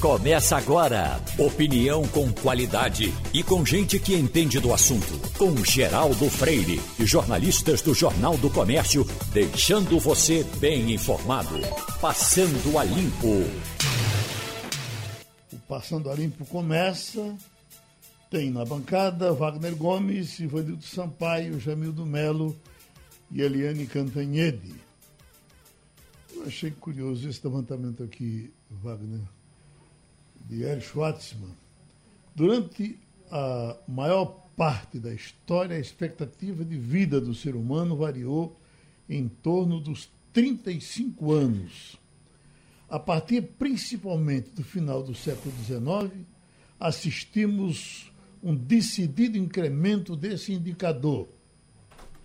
Começa agora. Opinião com qualidade e com gente que entende do assunto. Com Geraldo Freire e jornalistas do Jornal do Comércio, deixando você bem informado. Passando a Limpo. O Passando a Limpo começa. Tem na bancada Wagner Gomes, Ivanildo Sampaio, Jamildo Melo e Eliane Cantanhede. Eu achei curioso esse levantamento aqui, Wagner de Erich Schwartzman, durante a maior parte da história, a expectativa de vida do ser humano variou em torno dos 35 anos. A partir principalmente do final do século XIX, assistimos um decidido incremento desse indicador.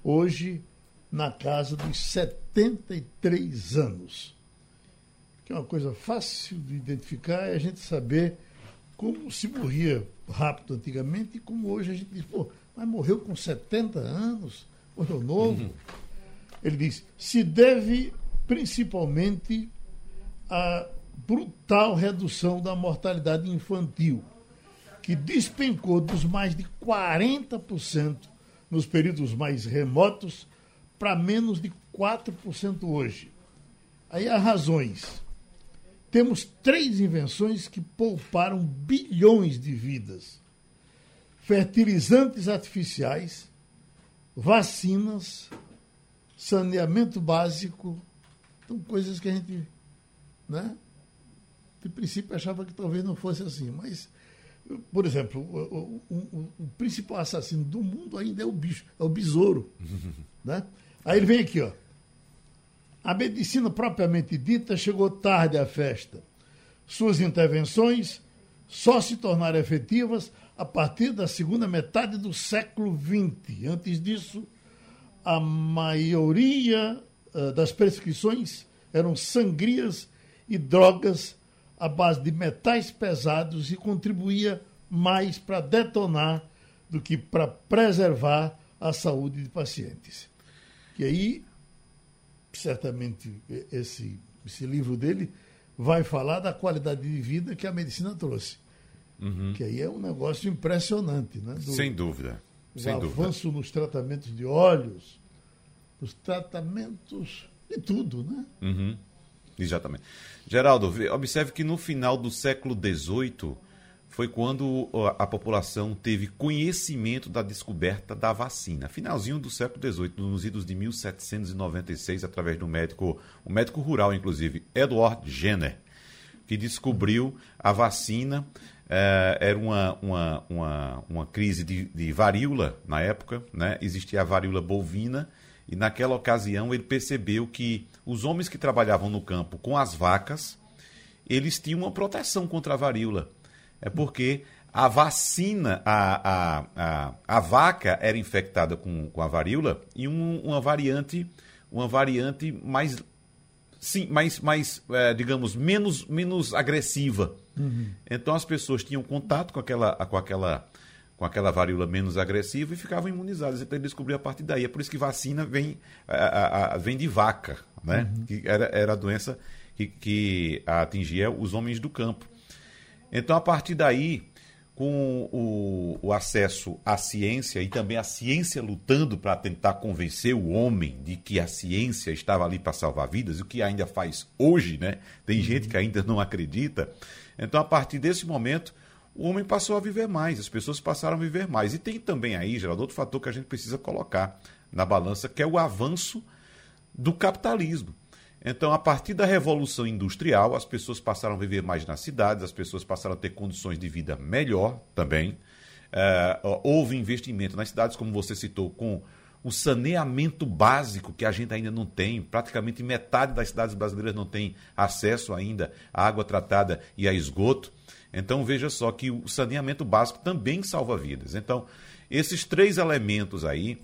Hoje, na casa dos 73 anos que é uma coisa fácil de identificar, é a gente saber como se morria rápido antigamente e como hoje a gente diz, pô, mas morreu com 70 anos, morreu novo. Uhum. Ele diz, se deve principalmente à brutal redução da mortalidade infantil, que despencou dos mais de 40% nos períodos mais remotos para menos de 4% hoje. Aí há razões temos três invenções que pouparam bilhões de vidas: fertilizantes artificiais, vacinas, saneamento básico. São coisas que a gente, né? De princípio achava que talvez não fosse assim, mas, por exemplo, o, o, o, o principal assassino do mundo ainda é o bicho, é o besouro. né? Aí ele vem aqui, ó. A medicina propriamente dita chegou tarde à festa. Suas intervenções só se tornaram efetivas a partir da segunda metade do século XX. Antes disso, a maioria uh, das prescrições eram sangrias e drogas à base de metais pesados e contribuía mais para detonar do que para preservar a saúde de pacientes. E aí certamente esse, esse livro dele vai falar da qualidade de vida que a medicina trouxe. Uhum. Que aí é um negócio impressionante, né? Do, Sem dúvida. O Sem avanço dúvida. nos tratamentos de óleos, nos tratamentos de tudo, né? Uhum. Exatamente. Geraldo, observe que no final do século XVIII foi quando a população teve conhecimento da descoberta da vacina. Finalzinho do século XVIII, nos idos de 1796, através do médico, um médico rural, inclusive, Edward Jenner, que descobriu a vacina. É, era uma, uma, uma, uma crise de, de varíola na época, né? existia a varíola bovina, e naquela ocasião ele percebeu que os homens que trabalhavam no campo com as vacas, eles tinham uma proteção contra a varíola é porque a vacina, a, a, a, a vaca era infectada com, com a varíola e um, uma variante, uma variante mais, sim, mais, mais é, digamos, menos, menos agressiva. Uhum. Então as pessoas tinham contato com aquela, com aquela, com aquela varíola menos agressiva e ficavam imunizadas. Então ele descobriu a partir daí. É por isso que vacina vem, a, a, vem de vaca, né? Uhum. Que era, era a doença que, que atingia os homens do campo. Então, a partir daí, com o, o, acesso à ciência e também a ciência lutando para tentar convencer o homem de que a ciência estava ali para salvar vidas, o que ainda faz hoje, né? Tem uhum. gente que ainda não acredita. Então, a partir desse momento, o homem passou a viver mais, as pessoas passaram a viver mais. E tem também aí, Geraldo, outro fator que a gente precisa colocar na balança, que é o avanço do capitalismo. Então, a partir da Revolução Industrial, as pessoas passaram a viver mais nas cidades, as pessoas passaram a ter condições de vida melhor também. É, houve investimento nas cidades, como você citou, com o saneamento básico que a gente ainda não tem. Praticamente metade das cidades brasileiras não tem acesso ainda à água tratada e a esgoto. Então, veja só que o saneamento básico também salva vidas. Então, esses três elementos aí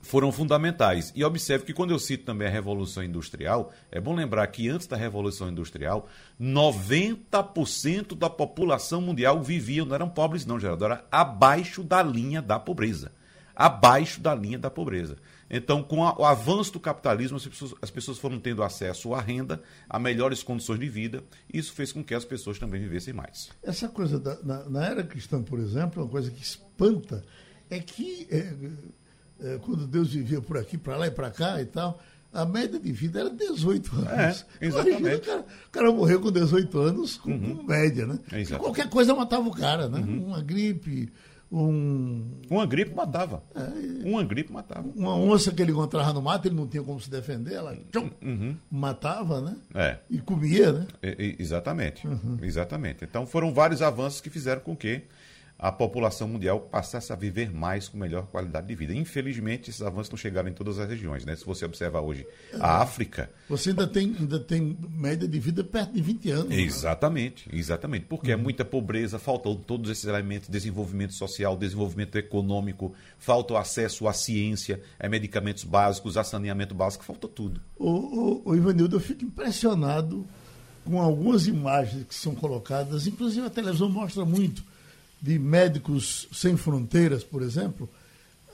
foram fundamentais. E observe que quando eu cito também a Revolução Industrial, é bom lembrar que antes da Revolução Industrial, 90% da população mundial vivia, não eram pobres não, Geraldo, era abaixo da linha da pobreza. Abaixo da linha da pobreza. Então, com a, o avanço do capitalismo, as pessoas, as pessoas, foram tendo acesso à renda, a melhores condições de vida, e isso fez com que as pessoas também vivessem mais. Essa coisa, da, na, na, era cristã, por exemplo, uma coisa que espanta é que é, é, quando Deus vivia por aqui, para lá e para cá e tal, a média de vida era 18 anos. É, exatamente. Imagina, o, cara, o cara morreu com 18 anos com, uhum. com média, né? Qualquer coisa matava o cara, né? Uhum. Uma gripe, um... Uma gripe matava. É, uma gripe matava. Uma onça que ele encontrava no mato, ele não tinha como se defender, ela tchum, uhum. matava, né? É. E comia, né? exatamente. Uhum. Exatamente. Então foram vários avanços que fizeram com que a população mundial passasse a viver mais com melhor qualidade de vida. Infelizmente, esses avanços não chegaram em todas as regiões. Né? Se você observar hoje a África. Você ainda tem, ainda tem média de vida perto de 20 anos. Exatamente, né? exatamente. Porque uhum. é muita pobreza, faltam todos esses elementos: desenvolvimento social, desenvolvimento econômico, falta o acesso à ciência, a medicamentos básicos, a saneamento básico, falta tudo. O, o, o Ivanildo, eu fico impressionado com algumas imagens que são colocadas, inclusive a televisão mostra muito de Médicos Sem Fronteiras, por exemplo,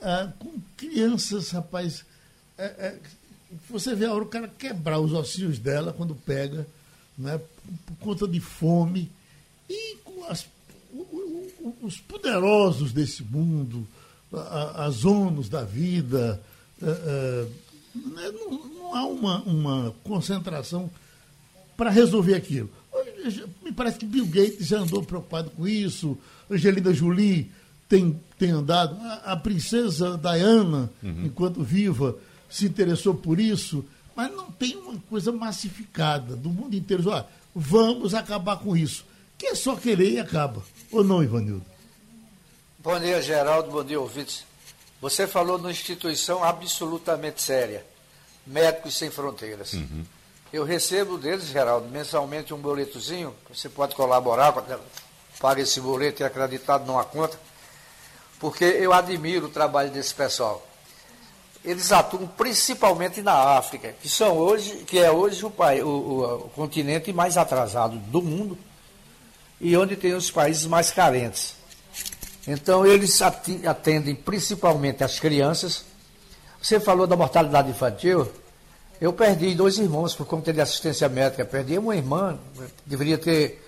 ah, com crianças, rapaz. É, é, você vê a hora o cara quebrar os ossinhos dela quando pega, né, por conta de fome. E com as, os poderosos desse mundo, as ONUs da vida, é, é, né, não, não, há uma, uma concentração para resolver aquilo. Me parece que Bill Gates já andou preocupado com isso, Angelina Jolie tem, tem andado, a, a princesa Diana, uhum. enquanto viva, se interessou por isso, mas não tem uma coisa massificada do mundo inteiro. Olha, vamos acabar com isso. Que é só querer e acaba. Ou não, Ivanildo? Bom dia, Geraldo. Bom dia, ouvintes. Você falou numa instituição absolutamente séria, Médicos Sem Fronteiras. Uhum. Eu recebo deles, Geraldo, mensalmente um boletozinho, você pode colaborar com paga esse boleto e acreditado numa conta, porque eu admiro o trabalho desse pessoal. Eles atuam principalmente na África, que são hoje, que é hoje o, país, o, o, o continente mais atrasado do mundo e onde tem os países mais carentes. Então eles atendem principalmente as crianças. Você falou da mortalidade infantil. Eu perdi dois irmãos por conta de assistência médica. Perdi uma irmã, deveria ter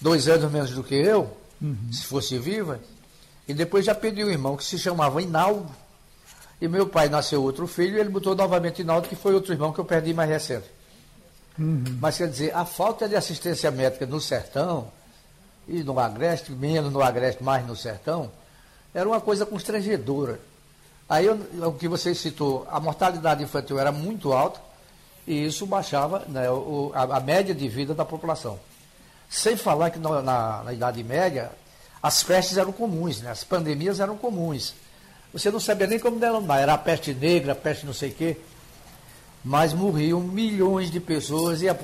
dois anos menos do que eu, uhum. se fosse viva. E depois já perdi um irmão que se chamava Inaldo. E meu pai nasceu outro filho e ele botou novamente Inaldo, que foi outro irmão que eu perdi mais recente. Uhum. Mas quer dizer, a falta de assistência médica no sertão, e no Agreste, menos no Agreste, mais no sertão, era uma coisa constrangedora. Aí o que você citou, a mortalidade infantil era muito alta e isso baixava né, o, a, a média de vida da população. Sem falar que na, na, na Idade Média as pestes eram comuns, né? as pandemias eram comuns. Você não sabia nem como denominar, era a peste negra, a peste não sei o quê. Mas morriam milhões de pessoas e a,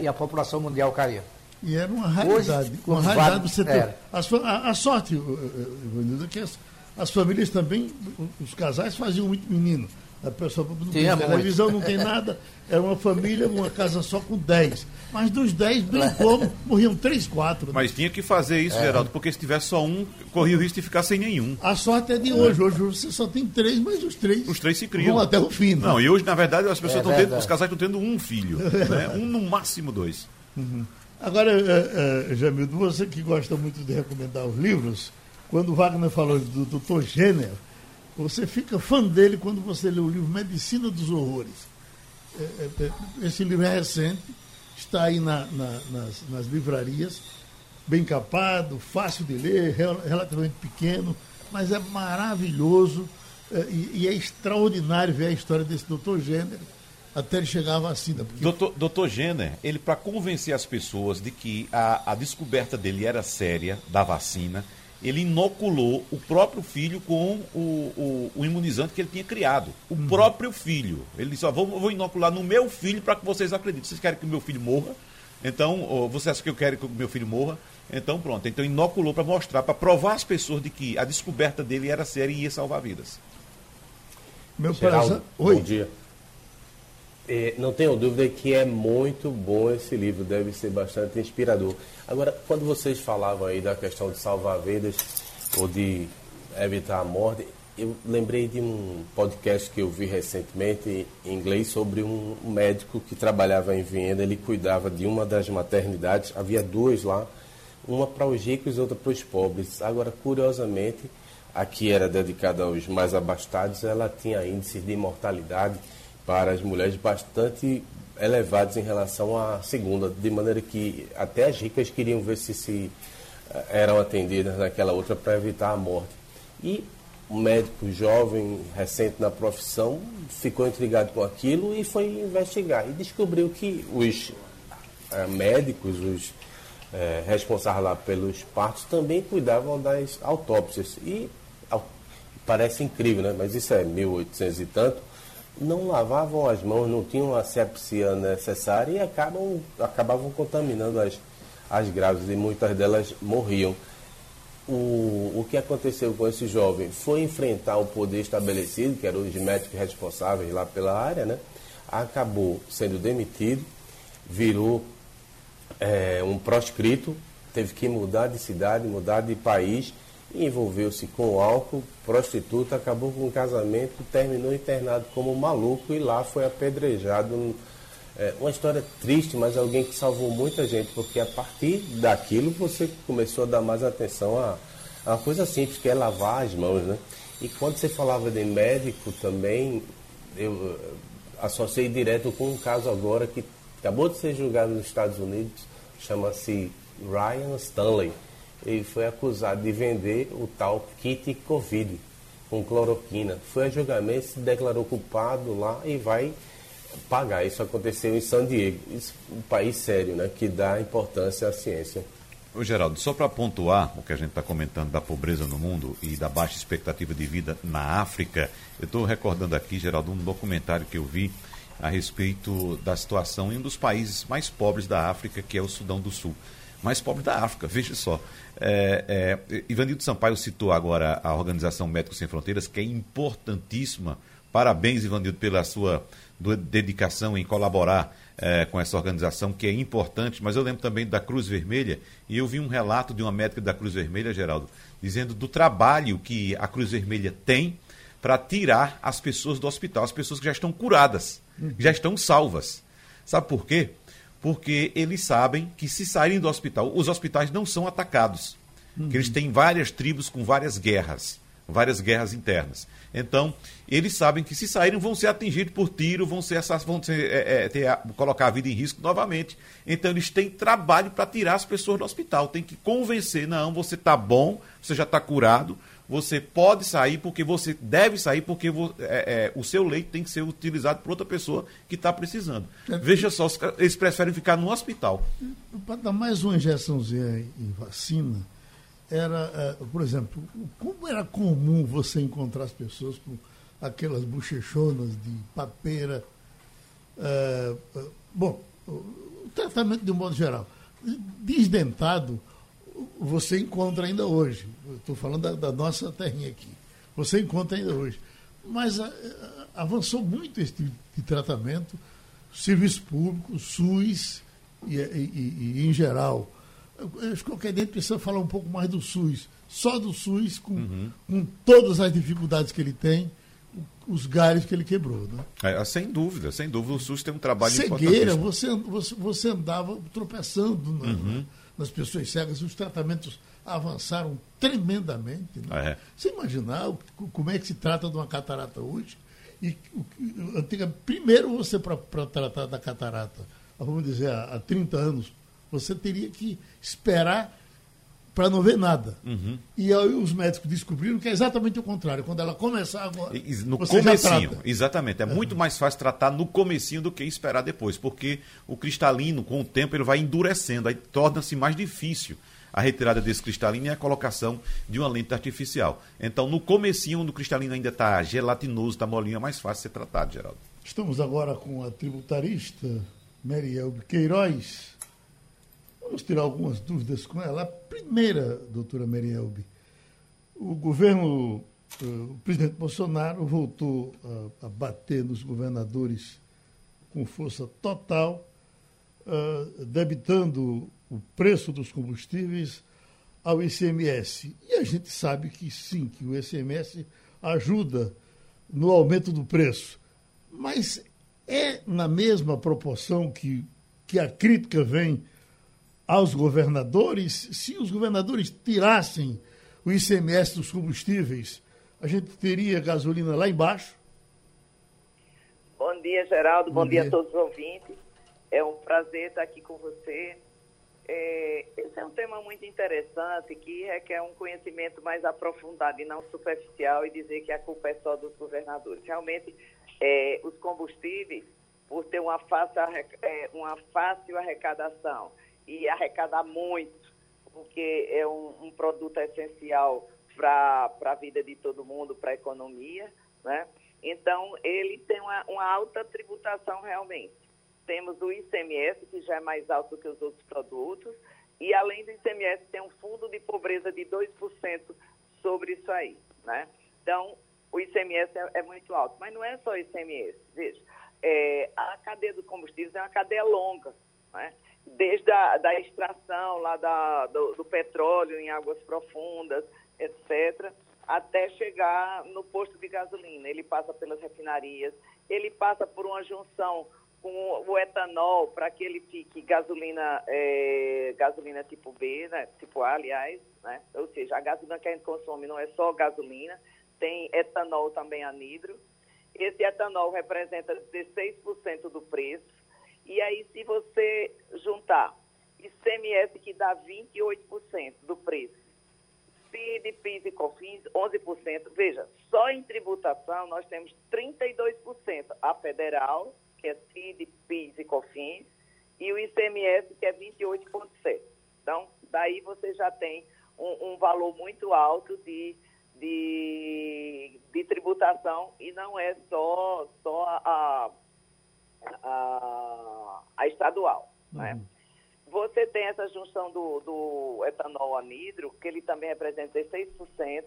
e a população mundial caía. E era uma raridade. Hoje, uma raridade você ter. A, a, sorte, Ivanildo, é que as, as famílias também, os casais faziam muito menino. A pessoa não tem televisão, não tem nada. Era uma família, uma casa só com 10. Mas dos 10, bem como, morriam 3, 4. Né? Mas tinha que fazer isso, é. Geraldo, porque se tivesse só um, corria o risco de ficar sem nenhum. A sorte é de hoje. Hoje você só tem três, mas os três. Os três se criam. Vão até o fim. Né? Não, e hoje, na verdade, as pessoas estão é tendo, os casais estão tendo um filho. Né? Um no máximo dois. Uhum. Agora, é, é, Jamildo, você que gosta muito de recomendar os livros, quando o Wagner falou do Dr. Jenner você fica fã dele quando você lê o livro Medicina dos Horrores. É, é, é, esse livro é recente, está aí na, na, nas, nas, livrarias, bem capado, fácil de ler, relativamente pequeno, mas é maravilhoso e, e é extraordinário ver a história desse doutor Gênero até ele chegar à vacina. Porque... Doutor, doutor Jenner, ele para convencer as pessoas de que a, a descoberta dele era séria, da vacina, ele inoculou o próprio filho com o, o, o imunizante que ele tinha criado. O uhum. próprio filho. Ele disse: ó, vou, vou inocular no meu filho para que vocês acreditem. Vocês querem que o meu filho morra? Então, ó, você acha que eu quero que o meu filho morra? Então, pronto. Então, inoculou para mostrar, para provar às pessoas de que a descoberta dele era séria e ia salvar vidas. Meu Geraldo, Oi. Bom dia. É, não tenho dúvida que é muito bom esse livro, deve ser bastante inspirador. Agora, quando vocês falavam aí da questão de salvar vidas ou de evitar a morte, eu lembrei de um podcast que eu vi recentemente em inglês sobre um médico que trabalhava em Viena. Ele cuidava de uma das maternidades, havia duas lá, uma para os ricos e outra para os pobres. Agora, curiosamente, a que era dedicada aos mais abastados, ela tinha índices de mortalidade para as mulheres bastante elevados em relação à segunda, de maneira que até as ricas queriam ver se, se eh, eram atendidas naquela outra para evitar a morte. E um médico jovem, recente na profissão, ficou intrigado com aquilo e foi investigar. E descobriu que os é, médicos, os é, responsáveis lá pelos partos, também cuidavam das autópsias. E ao, parece incrível, né? mas isso é 1800 e tanto. Não lavavam as mãos, não tinham a asepsia necessária e acabam, acabavam contaminando as, as grávidas e muitas delas morriam o, o que aconteceu com esse jovem foi enfrentar o poder estabelecido, que eram os médicos responsáveis lá pela área, né? acabou sendo demitido, virou é, um proscrito, teve que mudar de cidade, mudar de país, envolveu-se com álcool, prostituta, acabou com um casamento, terminou internado como maluco e lá foi apedrejado é uma história triste, mas alguém que salvou muita gente, porque a partir daquilo você começou a dar mais atenção a, a uma coisa simples, que é lavar as mãos, né? E quando você falava de médico também, eu eh, associei direto com um caso agora que acabou de ser julgado nos Estados Unidos, chama-se Ryan Stanley. Ele foi acusado de vender o tal kit Covid com cloroquina. Foi a julgamento, se declarou culpado lá e vai pagar. Isso aconteceu em San Diego, isso, um país sério, né, que dá importância à ciência. Ô Geraldo, só para pontuar o que a gente está comentando da pobreza no mundo e da baixa expectativa de vida na África, eu estou recordando aqui, Geraldo, um documentário que eu vi a respeito da situação em um dos países mais pobres da África, que é o Sudão do Sul. Mais pobre da África, veja só. É, é, Ivanildo Sampaio citou agora a Organização Médicos Sem Fronteiras, que é importantíssima. Parabéns, Ivanildo, pela sua dedicação em colaborar é, com essa organização, que é importante, mas eu lembro também da Cruz Vermelha, e eu vi um relato de uma médica da Cruz Vermelha, Geraldo, dizendo do trabalho que a Cruz Vermelha tem para tirar as pessoas do hospital, as pessoas que já estão curadas, já estão salvas. Sabe por quê? Porque eles sabem que se saírem do hospital, os hospitais não são atacados. Uhum. Eles têm várias tribos com várias guerras, várias guerras internas. Então, eles sabem que se saírem vão ser atingidos por tiro, vão ser, vão ser é, é, ter, colocar a vida em risco novamente. Então, eles têm trabalho para tirar as pessoas do hospital. Tem que convencer, não, você está bom, você já está curado, você pode sair porque você deve sair porque é, é, o seu leito tem que ser utilizado por outra pessoa que está precisando. É. Veja só, eles preferem ficar no hospital. Para dar mais uma injeçãozinha em vacina, era, uh, por exemplo, como era comum você encontrar as pessoas com aquelas bochechonas de papeira. Uh, bom, o tratamento de um modo geral. Desdentado, você encontra ainda hoje. Estou falando da, da, nossa terrinha aqui. Você encontra ainda hoje. Mas avançou muito esse tipo de tratamento, serviço público, SUS e, e, e, em geral acho que qualquer dente precisa falar um pouco mais do SUS. Só do SUS, com, uhum. com todas as dificuldades que ele tem, os galhos que ele quebrou. Né? É, sem dúvida, sem dúvida. O SUS tem um trabalho Cegueira, você, você, você andava tropeçando na, uhum. Nas pessoas cegas, os tratamentos avançaram tremendamente. Né? É. Você imaginar como é que se trata de uma catarata hoje? E, antiga, primeiro você, para tratar da catarata, vamos dizer, há, há 30 anos, você teria que esperar para não ver nada. Uhum. E aí os médicos descobriram que é exatamente o contrário. Quando ela começar agora. No comecinho, exatamente. É uhum. muito mais fácil tratar no comecinho do que esperar depois, porque o cristalino, com o tempo, ele vai endurecendo, aí torna-se mais difícil a retirada desse cristalino e a colocação de uma lente artificial. Então, no comecinho, onde o cristalino ainda está gelatinoso, está molinho, é mais fácil ser tratado, Geraldo. Estamos agora com a tributarista Meriel Queiroz Vamos tirar algumas dúvidas com ela. A primeira, doutora Merielbe, o governo, eh, o presidente Bolsonaro voltou a, bater nos governadores com força total, uh, debitando o preço dos combustíveis ao ICMS. E a gente sabe que sim, que o ICMS ajuda no aumento do preço. Mas é na mesma proporção que, que a crítica vem aos governadores? Se os governadores tirassem o ICMS dos combustíveis, a gente teria gasolina lá embaixo? Bom dia, Geraldo. Bom, Bom dia. dia. a todos os ouvintes. É um prazer estar aqui com você. É, esse é um tema muito interessante que requer um conhecimento mais aprofundado e não superficial e dizer que a culpa é só dos governadores. Realmente, é, os combustíveis, por ter uma fácil, é, uma fácil arrecadação e arrecadar muito, porque é um, um produto essencial para a vida de todo mundo, para a economia, né? Então, ele tem uma, uma alta tributação realmente. Temos o ICMS, que já é mais alto que os outros produtos, e além do ICMS, tem um fundo de pobreza de 2% sobre isso aí, né? Então, o ICMS é, é, muito alto. Mas não é só ICMS, veja. É, a cadeia do combustível é uma cadeia longa, né? Desde a da extração lá da, do, do petróleo em águas profundas, etc., até chegar no posto de gasolina. Ele passa pelas refinarias, ele passa por uma junção com o etanol para que ele fique gasolina, é, gasolina tipo B, né? tipo A, aliás, né? ou seja, a gasolina que a gente consome não é só gasolina, tem etanol também anidro. Esse etanol representa 16% do preço. E aí, se você juntar ICMS, que dá 28% do preço, PID, PIS e COFINS, 11%. Veja, só em tributação nós temos 32%. A federal, que é CID, PIS e COFINS, e o ICMS, que é 28,7%. Então, daí você já tem um, um valor muito alto de, de, de, tributação e não é só, só a, a, a estadual. Né? Uhum. Né? Você tem essa junção do, do etanol anidro, que ele também representa 16%.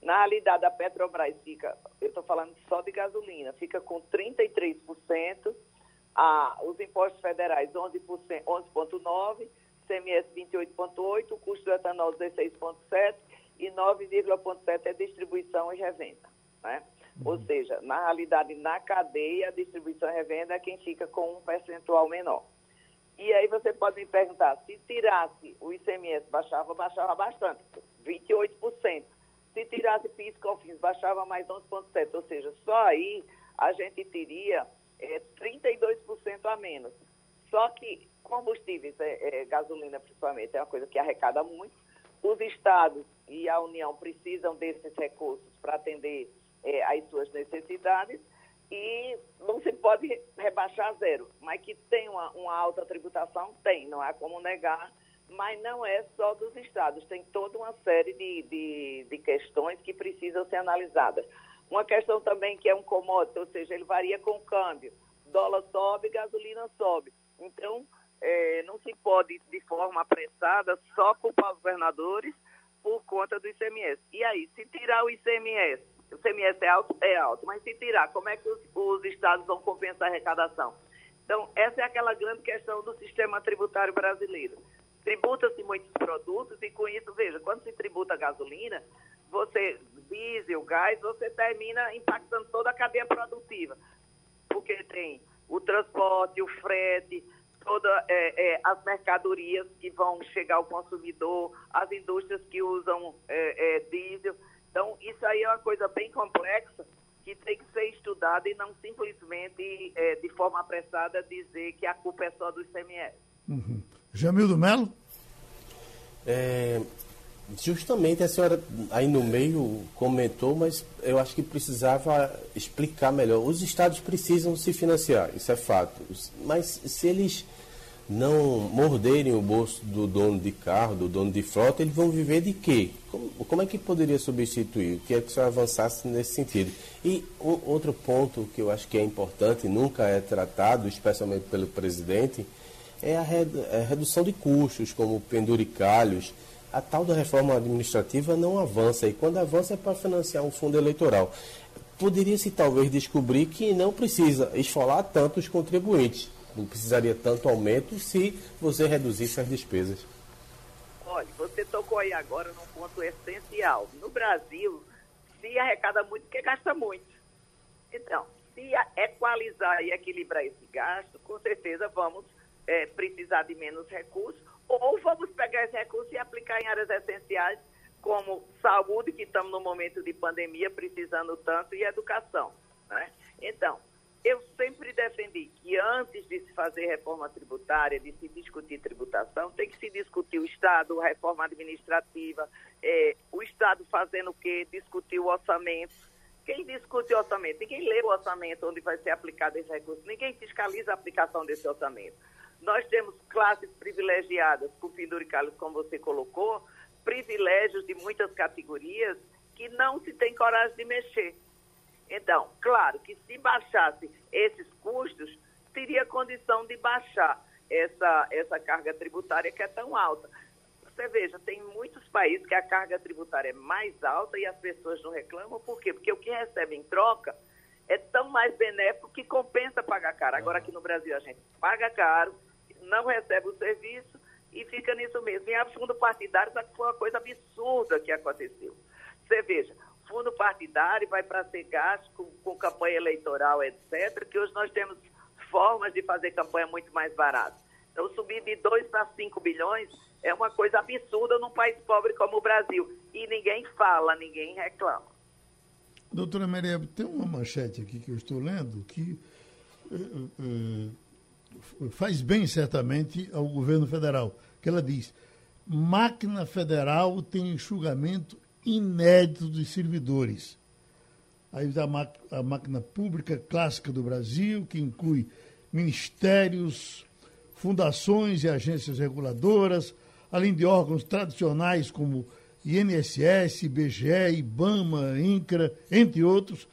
Na realidade, a Petrobras fica, eu estou falando só de gasolina, fica com 33%, a, os impostos federais 11,9%, 11,9%, CMS 28,8%, o custo do etanol 16,7% e 9,7% é distribuição e revenda. Né? Uhum. Ou seja, na realidade, na cadeia, a distribuição e revenda é quem fica com um percentual menor. E aí você pode me perguntar, se tirasse o ICMS, baixava, baixava bastante, 28%. Se tirasse PIS e COFINS, baixava mais 11,7%. Ou seja, só aí a gente teria é, 32% a menos. Só que combustíveis, é, é, gasolina principalmente, é uma coisa que arrecada muito. Os estados e a União precisam desses recursos para atender é, às suas necessidades e não se pode rebaixar a zero. Mas que tem uma, uma alta tributação, tem, não há como negar, mas não é só dos estados, tem toda uma série de, de, de questões que precisam ser analisadas. Uma questão também que é um commodity, ou seja, ele varia com o câmbio. Dólar sobe, gasolina sobe. Então, é, não se pode, de forma apressada, só culpar os governadores por conta do ICMS. E aí, se tirar o ICMS, o CMS é alto? É alto. Mas se tirar, como é que os, os estados vão compensar a arrecadação? Então, essa é aquela grande questão do sistema tributário brasileiro. Tributa-se muitos produtos e com isso, veja, quando se tributa a gasolina, você, diesel, gás, você termina impactando toda a cadeia produtiva. Porque tem o transporte, o frete, todas é, é, as mercadorias que vão chegar ao consumidor, as indústrias que usam é, é diesel. Então, isso aí é uma coisa bem complexa que tem que ser estudada e não simplesmente, é, de forma apressada, dizer que a culpa é só do ICMS. Uhum. Jamildo Melo? É, justamente a senhora aí no meio comentou, mas eu acho que precisava explicar melhor. Os estados precisam se financiar, isso é fato. Mas se eles não morderem o bolso do dono de carro, do dono de frota, eles vão viver de quê? Como, como é que poderia substituir? O que é que senhor avançasse nesse sentido? E outro ponto que eu acho que é importante, nunca é tratado, especialmente pelo presidente, é a, é a redução de custos, como penduricalhos. A tal da reforma administrativa não avança, e quando avança é para financiar um fundo eleitoral. Poderia-se talvez descobrir que não precisa esfolar tanto os contribuintes não precisaria tanto aumento se você reduzisse as despesas. Olha, você tocou aí agora num ponto essencial. No Brasil, se arrecada muito porque gasta muito. Então, se equalizar e equilibrar esse gasto, com certeza vamos é, precisar de menos recursos, ou vamos pegar esse recurso e aplicar em áreas essenciais como saúde, que estamos no momento de pandemia precisando tanto, e educação. Né? Então, eu sempre defendi que antes de se fazer reforma tributária, de se discutir tributação, tem que se discutir o Estado, a reforma administrativa, é, o Estado fazendo o quê? Discutir o orçamento. Quem discute o orçamento? Ninguém lê o orçamento onde vai ser aplicado esse recurso, ninguém fiscaliza a aplicação desse orçamento. Nós temos classes privilegiadas, com penduricalhos, como você colocou, privilégios de muitas categorias que não se tem coragem de mexer. Então, claro que se baixasse esses custos, teria condição de baixar essa, essa carga tributária que é tão alta. Você veja, tem muitos países que a carga tributária é mais alta e as pessoas não reclamam, por quê? Porque o que recebe em troca é tão mais benéfico que compensa pagar caro. Agora aqui no Brasil a gente paga caro, não recebe o serviço e fica nisso mesmo. E a fundo partidário foi uma coisa absurda que aconteceu. Você veja, fundo partidário vai para ser gasto com, com, campanha eleitoral, etc., que hoje nós temos formas de fazer campanha muito mais barata. Então, subir de 2 para 5 bilhões é uma coisa absurda num país pobre como o Brasil. E ninguém fala, ninguém reclama. Doutora Maria, tem uma manchete aqui que eu estou lendo que uh, uh, faz bem certamente ao governo federal, que ela diz, máquina federal tem enxugamento inédito de servidores. Aí está a máquina pública clássica do Brasil, que inclui ministérios, fundações e agências reguladoras, além de órgãos tradicionais como INSS, IBGE, IBAMA, INCRA, entre outros,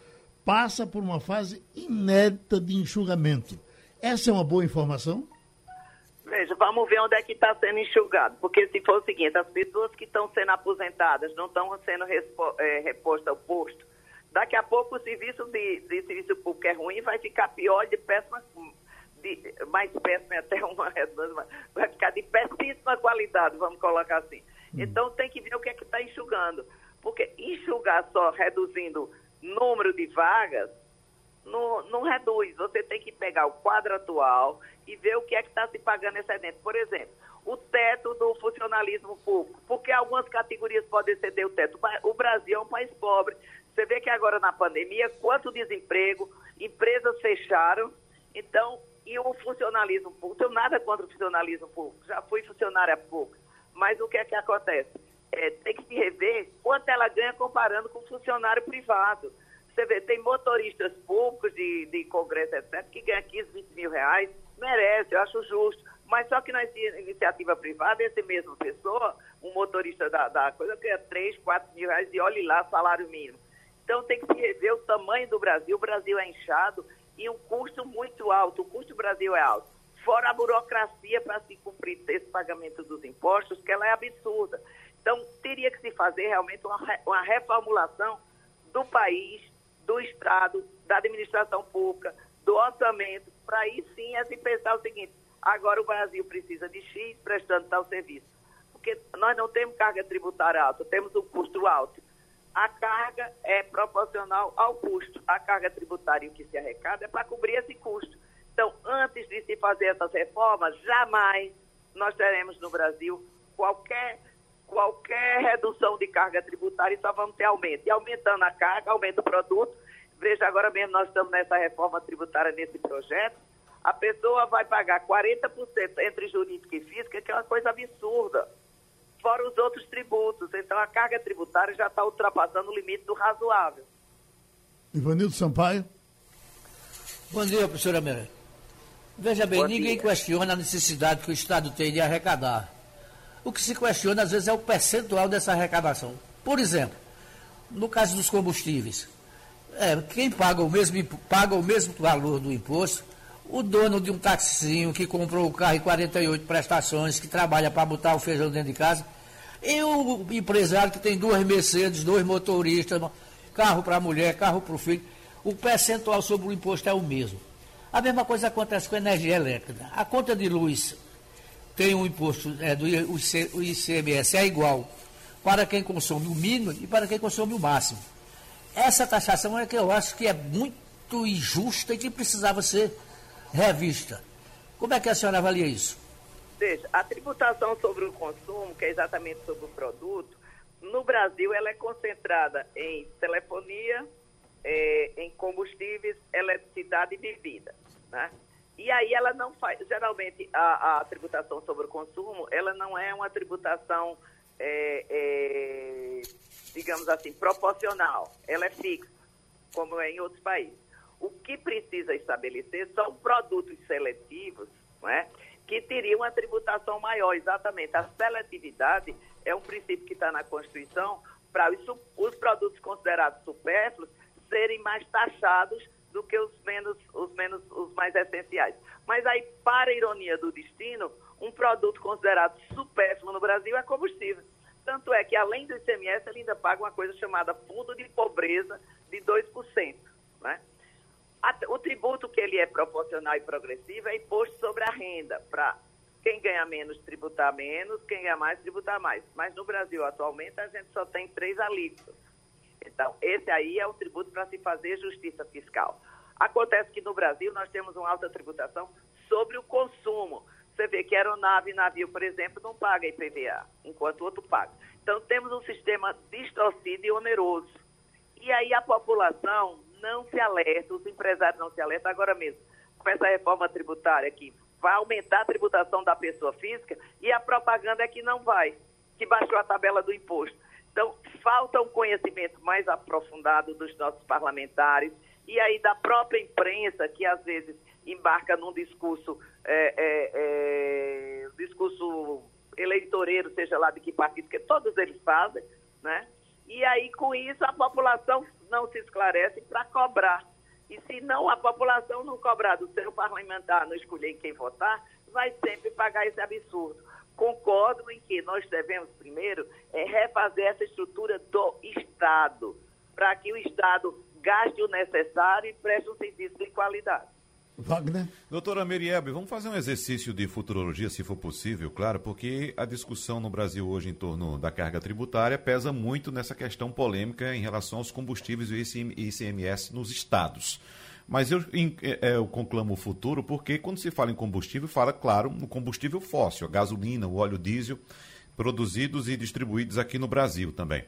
passa por uma fase inédita de enxugamento. Essa é uma boa informação? Veja, vamos ver onde é que está sendo enxugado. Porque se for o seguinte, as pessoas que estão sendo aposentadas não estão sendo é, repostas ao posto, daqui a pouco o serviço de, de, serviço público é ruim vai ficar pior de péssima, de, mais péssima até uma vai ficar de péssima qualidade, vamos colocar assim. Hum. Então tem que ver o que é que está enxugando. Porque enxugar só reduzindo número de vagas não, não reduz. Você tem que pegar o quadro atual e ver o que é que está se pagando excedente. Por exemplo, o teto do funcionalismo público, porque algumas categorias podem ceder o teto. O Brasil é um país pobre. Você vê que agora na pandemia, quanto desemprego, empresas fecharam, então, e o funcionalismo público, eu nada contra o funcionalismo público, já fui funcionária pública, mas o que é que acontece? É, tem que se rever quanto ela ganha comparando com o funcionário privado. Você vê, tem motoristas públicos de, de congresso, etc., que ganham 15, 20 mil reais, merece, eu acho justo. Mas só que na iniciativa privada, esse mesmo pessoa, um motorista da, da coisa, ganha 3, 4 mil reais e olhe lá, salário mínimo. Então tem que se rever o tamanho do Brasil. O Brasil é inchado e um custo muito alto. O custo do Brasil é alto. Fora a burocracia para se cumprir esse pagamento dos impostos, que ela é absurda. Então teria que se fazer realmente uma, uma reformulação do país do Estado, da administração pública, do orçamento, para aí sim é se pensar o seguinte, agora o Brasil precisa de X prestando tal serviço. Porque nós não temos carga tributária alta, temos um custo alto. A carga é proporcional ao custo. A carga tributária que se arrecada é para cobrir esse custo. Então, antes de se fazer essas reformas, jamais nós teremos no Brasil qualquer qualquer redução de carga tributária só vamos ter aumento. E aumentando a carga, aumenta o produto. Veja, agora mesmo nós estamos nessa reforma tributária, nesse projeto. A pessoa vai pagar 40% entre jurídica e física, que é uma coisa absurda. Fora os outros tributos. Então a carga tributária já está ultrapassando o limite do razoável. Ivanildo Sampaio. Bom dia, professora Meira. Veja bem, Bom ninguém dia. questiona a necessidade que o Estado tem de arrecadar o que se questiona, às vezes, é o percentual dessa arrecadação. Por exemplo, no caso dos combustíveis, é, quem paga o, mesmo, paga o mesmo valor do imposto, o dono de um taxizinho que comprou o carro em 48 prestações, que trabalha para botar o feijão dentro de casa, e o empresário que tem duas Mercedes, dois motoristas, carro para a mulher, carro para o filho, o percentual sobre o imposto é o mesmo. A mesma coisa acontece com a energia elétrica. A conta de luz tem um imposto é, do ICMS é igual para quem consome o mínimo e para quem consome o máximo. essa taxação é que eu acho que é muito injusta e que precisava ser revista. Como é que a senhora avalia isso? Veja, a tributação sobre o consumo, que é exatamente sobre o produto, no Brasil ela é concentrada em telefonia, é, em combustíveis, eletricidade e bebida. Né? E aí ela não faz, geralmente a, a, tributação sobre o consumo, ela não é uma tributação, é, é, digamos assim, proporcional, ela é fixa, como é em outros países. O que precisa estabelecer são produtos seletivos, não é? que teriam uma tributação maior, exatamente. A seletividade é um princípio que está na Constituição para os, os produtos considerados supérfluos serem mais taxados do que os menos, os menos, os mais essenciais. Mas aí, para a ironia do destino, um produto considerado supérfluo no Brasil é combustível. Tanto é que, além do ICMS, ele ainda paga uma coisa chamada fundo de pobreza de 2%. Né? O tributo que ele é proporcional e progressivo é imposto sobre a renda, para quem ganha menos tributar menos, quem ganha mais tributar mais. Mas no Brasil, atualmente, a gente só tem três alíquotas. Então, esse aí é o tributo para se fazer justiça fiscal. Acontece que no Brasil nós temos uma alta tributação sobre o consumo. Você vê que aeronave e navio, por exemplo, não paga IPVA, enquanto o outro paga. Então, temos um sistema distorcido e oneroso. E aí a população não se alerta, os empresários não se alertam agora mesmo. Com essa reforma tributária que vai aumentar a tributação da pessoa física e a propaganda é que não vai, que baixou a tabela do imposto. Então, falta um conhecimento mais aprofundado dos nossos parlamentares e aí da própria imprensa, que às vezes embarca num discurso, é, é, é, discurso eleitoreiro, seja lá de que partido, que todos eles fazem, né? E aí, com isso, a população não se esclarece para cobrar. E se não a população não cobrar do seu parlamentar, não escolher quem votar, vai sempre pagar esse absurdo. Concordo em que nós devemos, primeiro, é refazer essa estrutura do Estado, para que o Estado gaste o necessário e preste um serviço de qualidade. Wagner. Doutora Meriebe, vamos fazer um exercício de futurologia, se for possível, claro, porque a discussão no Brasil hoje em torno da carga tributária pesa muito nessa questão polêmica em relação aos combustíveis e ICMS nos estados. Mas eu, é, eu conclamo o futuro porque quando se fala em combustível, fala, claro, no combustível fóssil, a gasolina, o óleo diesel, produzidos e distribuídos aqui no Brasil também.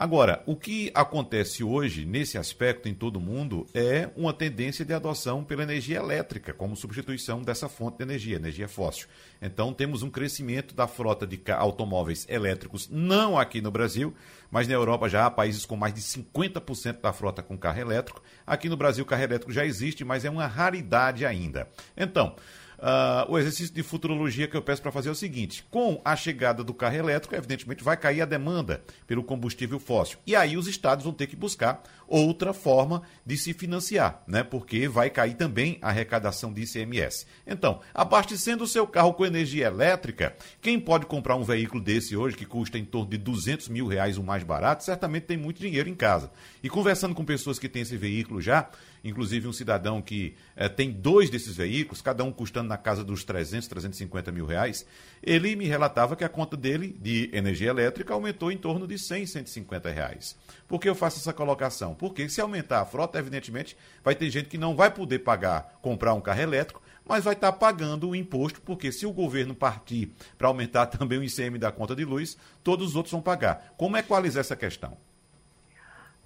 Agora, o que acontece hoje nesse aspecto em todo o mundo é uma tendência de adoção pela energia elétrica como substituição dessa fonte de energia, energia fóssil. Então, temos um crescimento da frota de automóveis elétricos, não aqui no Brasil, mas na Europa já há países com mais de 50% da frota com carro elétrico. Aqui no Brasil, o carro elétrico já existe, mas é uma raridade ainda. Então, Uh, o exercício de futurologia que eu peço para fazer é o seguinte: com a chegada do carro elétrico, evidentemente vai cair a demanda pelo combustível fóssil. E aí os estados vão ter que buscar outra forma de se financiar, né? Porque vai cair também a arrecadação de ICMS. Então, abastecendo o seu carro com energia elétrica, quem pode comprar um veículo desse hoje, que custa em torno de 200 mil reais o mais barato, certamente tem muito dinheiro em casa. E conversando com pessoas que têm esse veículo já, inclusive um cidadão que eh, tem dois desses veículos, cada um custando na casa dos 300, 350 mil reais, ele me relatava que a conta dele de energia elétrica aumentou em torno de 100, 150 reais. Por que eu faço essa colocação? Porque se aumentar a frota, evidentemente, vai ter gente que não vai poder pagar, comprar um carro elétrico, mas vai estar pagando o imposto, porque se o governo partir para aumentar também o ICM da conta de luz, todos os outros vão pagar. Como equalizar essa questão?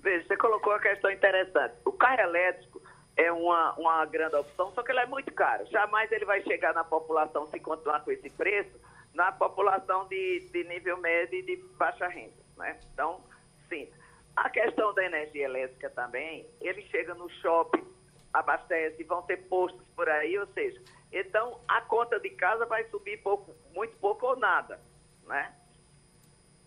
Veja, você colocou uma questão interessante. O carro elétrico é uma, uma grande opção, só que ele é muito caro. Jamais ele vai chegar na população, se continuar com esse preço, na população de, de nível médio e de baixa renda. Né? Então, sim. A questão da energia elétrica também, ele chega no shopping, abastece, vão ter postos por aí, ou seja, então a conta de casa vai subir pouco, muito pouco ou nada, né?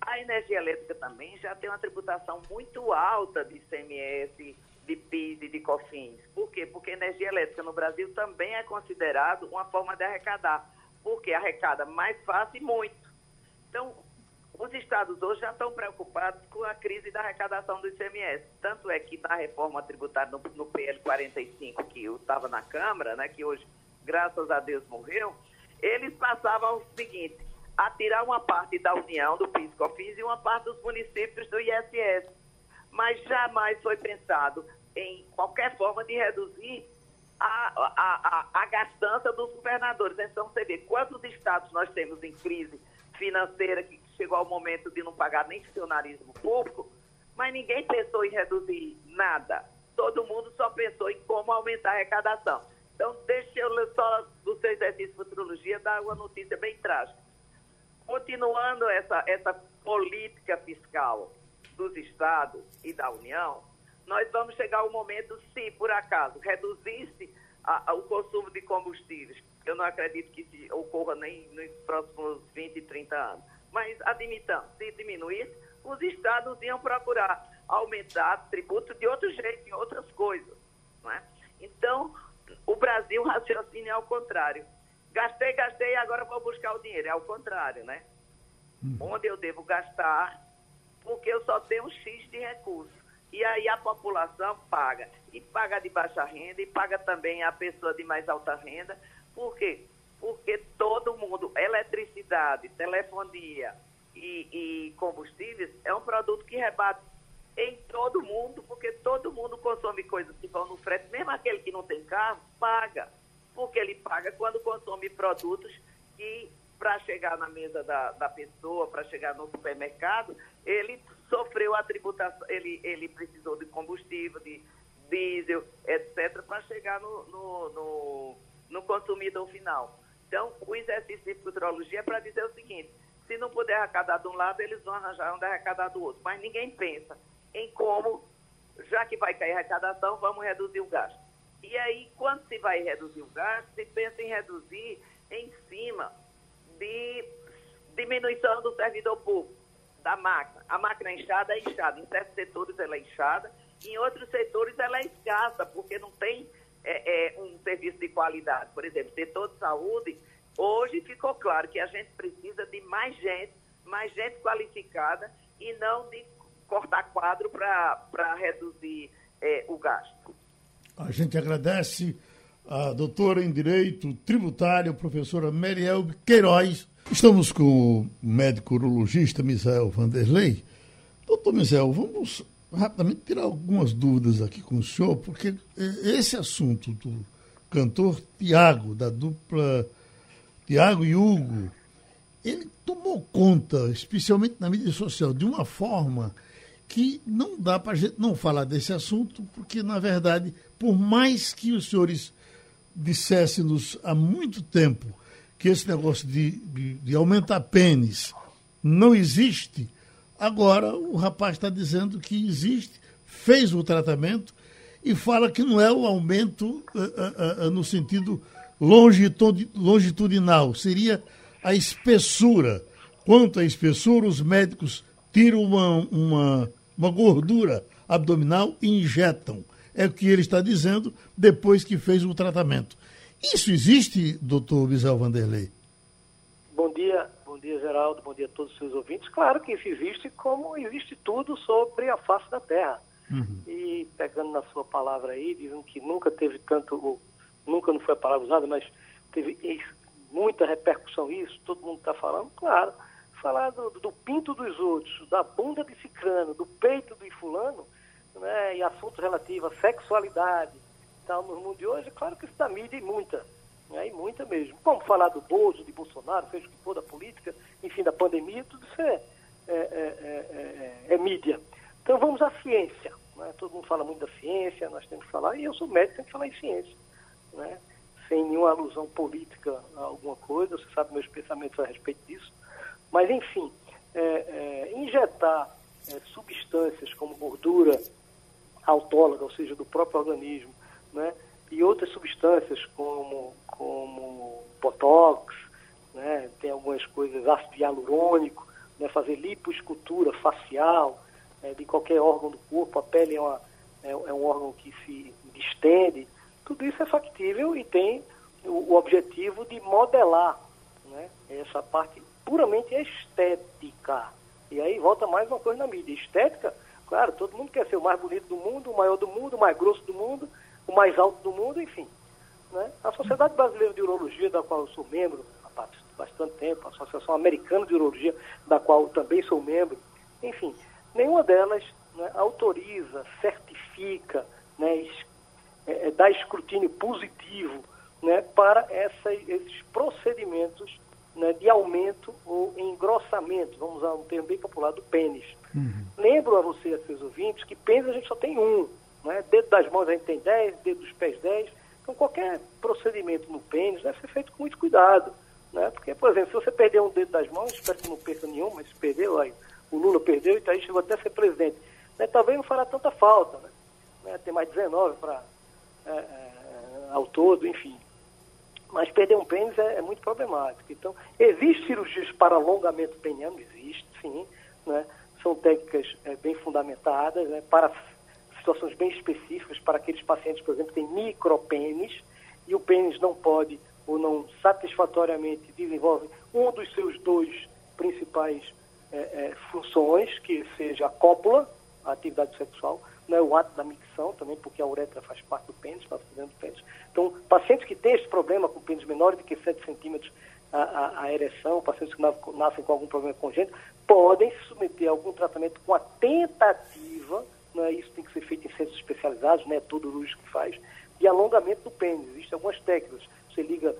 A energia elétrica também já tem uma tributação muito alta de ICMS, de PIS e de COFINS. Por quê? Porque energia elétrica no Brasil também é considerado uma forma de arrecadar, porque arrecada mais fácil e muito. Então, os estados hoje já estão preocupados com a crise da arrecadação do ICMS. Tanto é que na reforma tributária no, no PL 45, que estava na Câmara, né, que hoje, graças a Deus, morreu, eles passavam o seguinte, a tirar uma parte da União, do PIS COFINS, e uma parte dos municípios do ISS. mas jamais foi pensado em qualquer forma de reduzir a, a, a, a gastança dos governadores. Então, você vê quantos estados nós temos em crise financeira que chegou ao momento de não pagar nem funcionarismo público, mas ninguém pensou em reduzir nada. Todo mundo só pensou em como aumentar a arrecadação. Então, deixa eu só do seu exercício de futurologia dar uma notícia bem trágica. Continuando essa, essa política fiscal dos estados e da União, nós vamos chegar ao momento, se por acaso reduzisse a, a, o consumo de combustíveis, eu não acredito que isso ocorra nem nos próximos 20, 30 anos, mas admitamos, se diminuísse, os estados iam procurar aumentar tributos de outro jeito, em outras coisas. Não é? Então, o Brasil raciocina ao contrário. Gastei, gastei, agora vou buscar o dinheiro. É ao contrário, né? Hum. Onde eu devo gastar, porque eu só tenho um X de recursos. E aí a população paga. E paga de baixa renda, e paga também a pessoa de mais alta renda. Por quê? Porque todo mundo, eletricidade, telefonia e, e combustíveis, é um produto que rebate em todo mundo, porque todo mundo consome coisas que vão no frete, mesmo aquele que não tem carro, paga, porque ele paga quando consome produtos que, para chegar na mesa da, da pessoa, para chegar no supermercado, ele sofreu a tributação, ele, ele precisou de combustível, de diesel, etc., para chegar no, no, no, no consumidor final. Então, o exercício de futurologia é para dizer o seguinte: se não puder arrecadar de um lado, eles vão arranjar onde arrecadar do outro. Mas ninguém pensa em como, já que vai cair a arrecadação, vamos reduzir o gasto. E aí, quando se vai reduzir o gasto, se pensa em reduzir em cima de diminuição do servidor público, da máquina. A máquina é inchada é inchada. Em certos setores ela é inchada, em outros setores ela é escassa, porque não tem é, é, um serviço de qualidade. Por exemplo, setor de saúde, hoje ficou claro que a gente precisa de mais gente, mais gente qualificada e não de cortar quadro para reduzir é, o gasto. A gente agradece a doutora em Direito Tributário, professora Meriel Queiroz. Estamos com o médico urologista Misael Vanderlei. Doutor Misael, vamos rapidamente tirar algumas dúvidas aqui com o senhor, porque esse assunto do cantor Tiago, da dupla Tiago e Hugo, ele tomou conta, especialmente na mídia social, de uma forma que não dá para a gente não falar desse assunto, porque, na verdade, por mais que os senhores dissessem-nos há muito tempo que esse negócio de, de, de aumentar pênis não existe, agora o rapaz está dizendo que existe, fez o tratamento e fala que não é o aumento uh, uh, uh, no sentido longitudinal, seria a espessura. Quanto à espessura, os médicos tiram uma, uma, uma gordura abdominal e injetam. É o que ele está dizendo depois que fez o tratamento. Isso existe, doutor Bisel Vanderlei? Bom dia, bom dia, Geraldo, bom dia a todos os seus ouvintes. Claro que isso existe, como existe tudo sobre a face da Terra. Uhum. E pegando na sua palavra aí, dizendo que nunca teve tanto, nunca não foi a palavra usada, mas teve muita repercussão isso, todo mundo está falando, claro falar do, do, pinto dos outros, da bunda de cicrano, do peito do fulano, né, e assuntos relativos à sexualidade tal, no mundo de hoje, claro que isso dá mídia e muita, né, e muita mesmo. Como falar do Bozo, de Bolsonaro, seja o que for, da política, enfim, da pandemia, tudo isso é, é, é, é, é mídia. Então vamos à ciência. Né? Todo mundo fala muito da ciência, nós temos que falar, e eu sou médico, tenho que falar em ciência. Né? Sem nenhuma alusão política a alguma coisa, você sabe meus pensamentos a respeito disso. Mas, enfim, é, é, injetar é, substâncias como gordura autóloga, ou seja, do próprio organismo, né, e outras substâncias como, como botox, né, tem algumas coisas, ácido hialurônico, né, fazer lipoescultura facial é, de qualquer órgão do corpo, a pele é, uma, é, é, um órgão que se distende, tudo isso é factível e tem o, objetivo de modelar né, essa parte puramente estética. E aí volta mais uma coisa na mídia. Estética, claro, todo mundo quer ser o mais bonito do mundo, o maior do mundo, o mais grosso do mundo, o mais alto do mundo, enfim. Né? A Sociedade Brasileira de Urologia, da qual eu sou membro há bastante tempo, a Associação Americana de Urologia, da qual também sou membro, enfim, nenhuma delas né, autoriza, certifica, né, é, é dá escrutínio positivo né, para essa, esses procedimentos né, de aumento ou engrossamento, vamos usar um termo bem popular, do pênis. Uhum. Lembro a você e a seus ouvintes que pênis a gente só tem um. Né? Dedo das mãos a gente tem 10, dedo dos pés 10. Então qualquer procedimento no pênis deve ser feito com muito cuidado. Né? Porque, por exemplo, se você perder um dedo das mãos, espero que não perca nenhum, mas se perdeu, aí, o Lula perdeu e então aí chegou até a ser presidente. Né? Talvez não fará tanta falta. Né? né? Tem mais 19 para é, é, ao todo, enfim. Mas perder um pênis é, é, muito problemático. Então, existe cirurgias para alongamento peniano? Existe, sim. Né? São técnicas é, bem fundamentadas né? para situações bem específicas, para aqueles pacientes, por exemplo, que têm micropênis e o pênis não pode ou não satisfatoriamente desenvolve um dos seus dois principais é, é, funções, que seja a cópula, a atividade sexual, né, o ato da micção também, porque a uretra faz parte do pênis, está dentro do pênis. Então, pacientes que têm esse problema com pênis menor do que 7 centímetros a, a, a, ereção, pacientes que nascem com algum problema congênito, podem se submeter a algum tratamento com a tentativa, né, isso tem que ser feito em centros especializados, né, todo o que faz, de alongamento do pênis. Existem algumas técnicas. Você liga,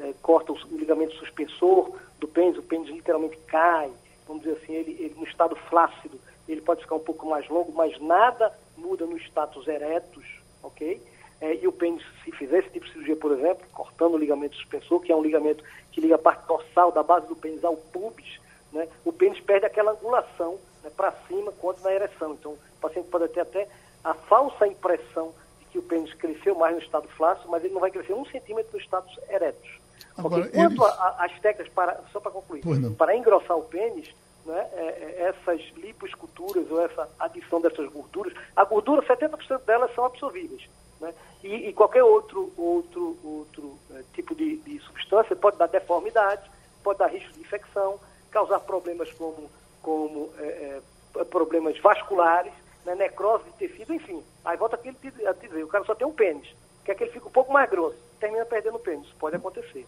é, corta o ligamento suspensor do pênis, o pênis literalmente cai, vamos dizer assim, ele, ele no estado flácido, ele pode ficar um pouco mais longo, mas nada muda no status eretos, ok? É, e o pênis, se fizer esse tipo de cirurgia, por exemplo, cortando o ligamento suspensor, que é um ligamento que liga a parte dorsal da base do pênis ao pubis, né, o pênis perde aquela angulação né, para cima quanto na ereção. Então, o paciente pode ter até a falsa impressão de que o pênis cresceu mais no estado flácido, mas ele não vai crescer um centímetro no status eretos. Agora, okay? Quanto às técnicas, para, só para concluir, para engrossar o pênis, né, é, é, essas lipoesculturas ou essa adição dessas gorduras, a gordura, 70% delas são absorvíveis. Né? E, e, qualquer outro, outro, outro é, tipo de, de, substância pode dar deformidade, pode dar risco de infecção, causar problemas como, como é, é, problemas vasculares, né, necrose de tecido, enfim. Aí volta aquele a dizer, o cara só tem um pênis, quer que ele fique um pouco mais grosso, termina perdendo o pênis, pode acontecer.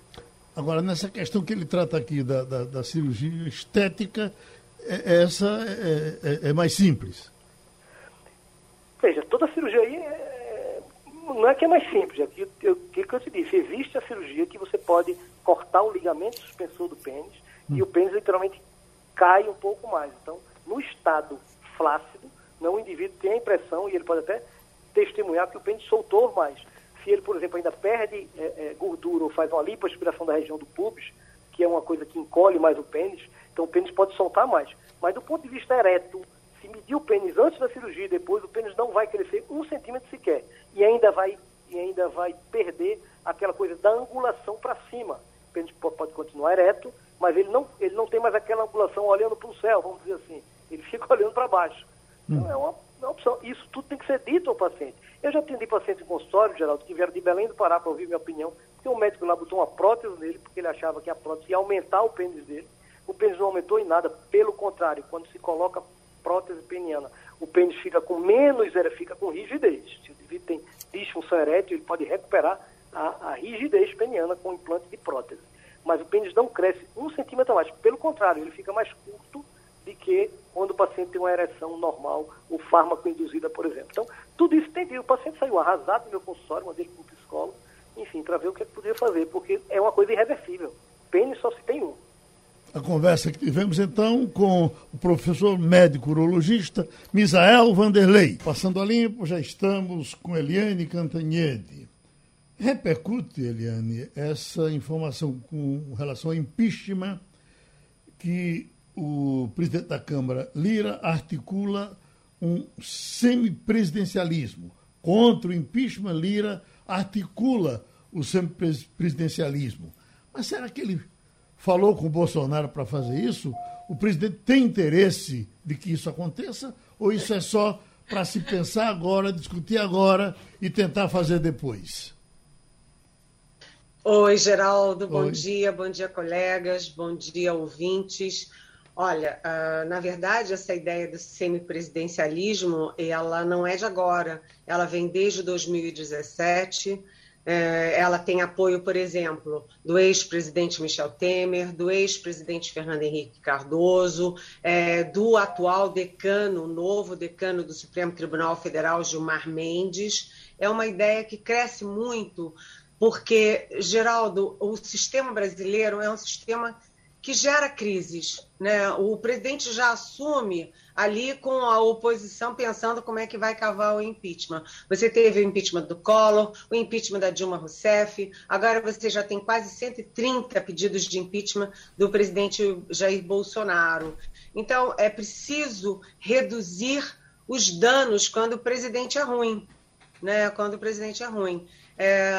Agora, nessa questão que ele trata aqui da, da, da cirurgia estética, é, essa é, é, é, mais simples. Veja, toda cirurgia aí é, não é que é mais simples, é o que, eu, que eu te disse. Existe a cirurgia que você pode cortar o ligamento suspensor do pênis hum. e o pênis literalmente cai um pouco mais. Então, no estado flácido, não, o indivíduo tem a impressão, e ele pode até testemunhar que o pênis soltou mais se ele, por exemplo, ainda perde é, é, gordura ou faz uma lipoaspiração da região do pubis, que é uma coisa que encolhe mais o pênis, então o pênis pode soltar mais. Mas do ponto de vista ereto, se medir o pênis antes da cirurgia e depois, o pênis não vai crescer um centímetro sequer. E ainda vai, e ainda vai perder aquela coisa da angulação para cima. O pênis pode continuar ereto, mas ele não, ele não tem mais aquela angulação olhando para o céu, vamos dizer assim. Ele fica olhando para baixo. Então hum. é uma, uma opção. Isso tudo tem que ser dito ao paciente. Eu já atendi pacientes em consultório, Geraldo, que vieram de Belém do Pará para ouvir minha opinião, porque o médico lá botou uma prótese nele, porque ele achava que a prótese ia aumentar o pênis dele. O pênis não aumentou em nada, pelo contrário, quando se coloca prótese peniana, o pênis fica com menos, fica com rigidez. Se o indivíduo tem disfunção erétil, ele pode recuperar a, a rigidez peniana com implante de prótese. Mas o pênis não cresce um centímetro mais, pelo contrário, ele fica mais curto de que quando o paciente tem uma ereção normal, o fármaco induzida, por exemplo. Então, tudo isso tem O paciente saiu arrasado do meu consultório, mandei ele para um psicólogo, enfim, para ver o que ele podia fazer, porque é uma coisa irreversível. Pênis só se tem um. A conversa que tivemos então com o professor médico urologista Misael Vanderlei. Passando a limpo, já estamos com Eliane Cantanhede. Repercute, Eliane, essa informação com relação ao impeachment que o presidente da Câmara, Lira, articula um semipresidencialismo. Contra o impeachment, Lira articula o semipresidencialismo. Mas será que ele falou com o Bolsonaro para fazer isso? O presidente tem interesse de que isso aconteça? Ou isso é só para se pensar agora, discutir agora e tentar fazer depois? Oi, Geraldo, bom Oi. dia, bom dia, colegas, bom dia, ouvintes. Olha, uh, na verdade, essa ideia do semipresidencialismo, ela não é de agora, ela vem desde 2017, É, ela tem apoio, por exemplo, do ex-presidente Michel Temer, do ex-presidente Fernando Henrique Cardoso, é, do atual decano, novo decano do Supremo Tribunal Federal, Gilmar Mendes. É uma ideia que cresce muito, porque, Geraldo, o sistema brasileiro é um sistema que gera crises. Né? O presidente já assume ali com a oposição pensando como é que vai cavar o impeachment. Você teve o impeachment do Collor, o impeachment da Dilma Rousseff, agora você já tem quase 130 pedidos de impeachment do presidente Jair Bolsonaro. Então, é preciso reduzir os danos quando o presidente é ruim. Né? Quando o presidente é ruim. É,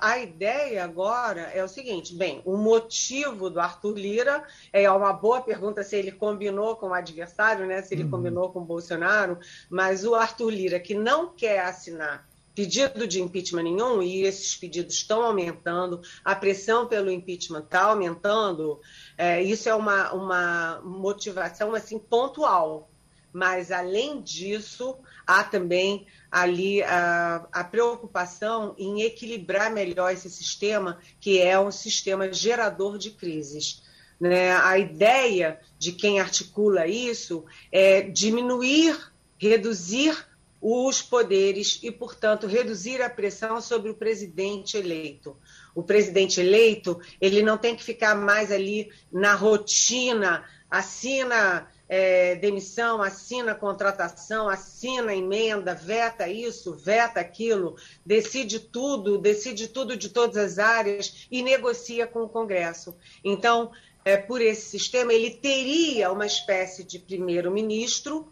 a ideia agora é o seguinte: bem, o motivo do Arthur Lira é uma boa pergunta se ele combinou com o adversário, né? Se ele uhum. combinou com o Bolsonaro, mas o Arthur Lira, que não quer assinar pedido de impeachment nenhum, e esses pedidos estão aumentando, a pressão pelo impeachment está aumentando, é, isso é uma, uma motivação assim pontual. Mas, além disso, há também ali a, a, preocupação em equilibrar melhor esse sistema, que é um sistema gerador de crises. Né? A ideia de quem articula isso é diminuir, reduzir os poderes e, portanto, reduzir a pressão sobre o presidente eleito. O presidente eleito ele não tem que ficar mais ali na rotina, assina é, demissão, assina contratação, assina emenda, veta isso, veta aquilo, decide tudo, decide tudo de todas as áreas e negocia com o Congresso. Então, é, por esse sistema, ele teria uma espécie de primeiro-ministro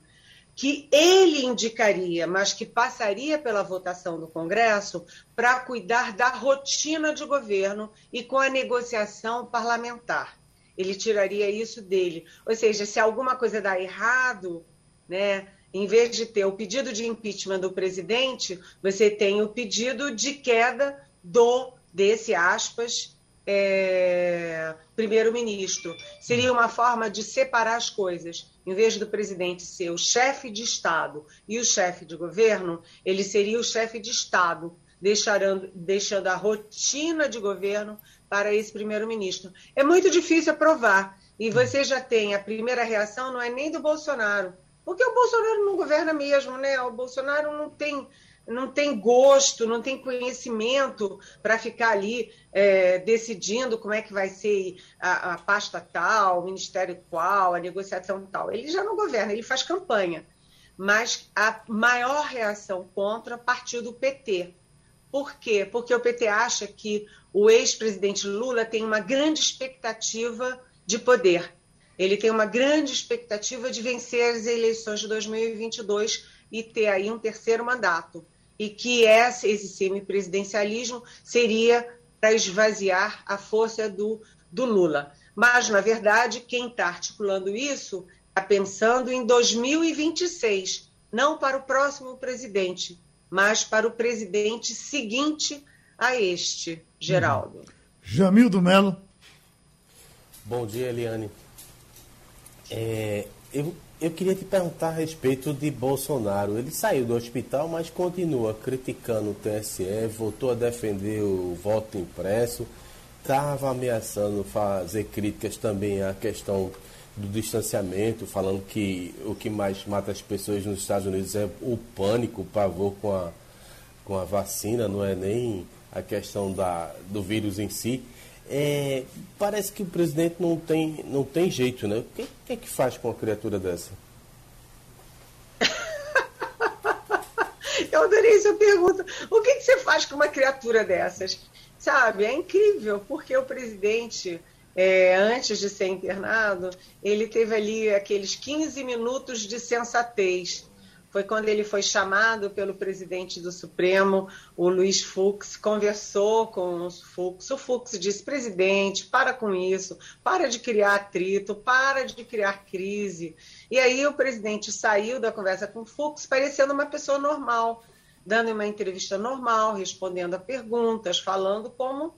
que ele indicaria, mas que passaria pela votação do Congresso para cuidar da rotina de governo e com a negociação parlamentar ele tiraria isso dele. Ou seja, se alguma coisa dá errado, né, em vez de ter o pedido de impeachment do presidente, você tem o pedido de queda do, desse aspas, é, primeiro-ministro. Seria uma forma de separar as coisas. Em vez do presidente ser o chefe de Estado e o chefe de governo, ele seria o chefe de Estado, deixando, deixando a rotina de governo para esse primeiro-ministro. É muito difícil aprovar. E você já tem a primeira reação, não é nem do Bolsonaro, porque o Bolsonaro não governa mesmo, né? O Bolsonaro não tem, não tem gosto, não tem conhecimento para ficar ali é, decidindo como é que vai ser a, a pasta tal, o ministério qual, a negociação tal. Ele já não governa, ele faz campanha. Mas a maior reação contra partiu do PT. Por quê? Porque o PT acha que o ex-presidente Lula tem uma grande expectativa de poder. Ele tem uma grande expectativa de vencer as eleições de 2022 e ter aí um terceiro mandato. E que esse semipresidencialismo seria para esvaziar a força do, do Lula. Mas, na verdade, quem está articulando isso está pensando em 2026, não para o próximo presidente, mas para o presidente seguinte a este, Geraldo. Jamildo Melo. Bom dia, Eliane. É, eu, eu queria te perguntar a respeito de Bolsonaro. Ele saiu do hospital, mas continua criticando o TSE, voltou a defender o voto impresso, estava ameaçando fazer críticas também à questão do distanciamento, falando que o que mais mata as pessoas nos Estados Unidos é o pânico, o pavor com a, com a vacina, não é nem a questão da, do vírus em si. É, parece que o presidente não tem, não tem jeito, né? O que, que é que faz com uma criatura dessa? Eu adorei essa pergunta. O que, que você faz com uma criatura dessas? Sabe, é incrível, porque o presidente, é, antes de ser internado, ele teve ali aqueles 15 minutos de sensatez foi quando ele foi chamado pelo presidente do Supremo, o Luiz Fux, conversou com o Fux. O Fux disse: presidente, para com isso, para de criar atrito, para de criar crise. E aí o presidente saiu da conversa com o Fux parecendo uma pessoa normal, dando uma entrevista normal, respondendo a perguntas, falando como,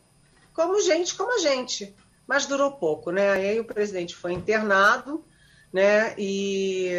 como gente como a gente. Mas durou pouco, né? Aí o presidente foi internado, né? E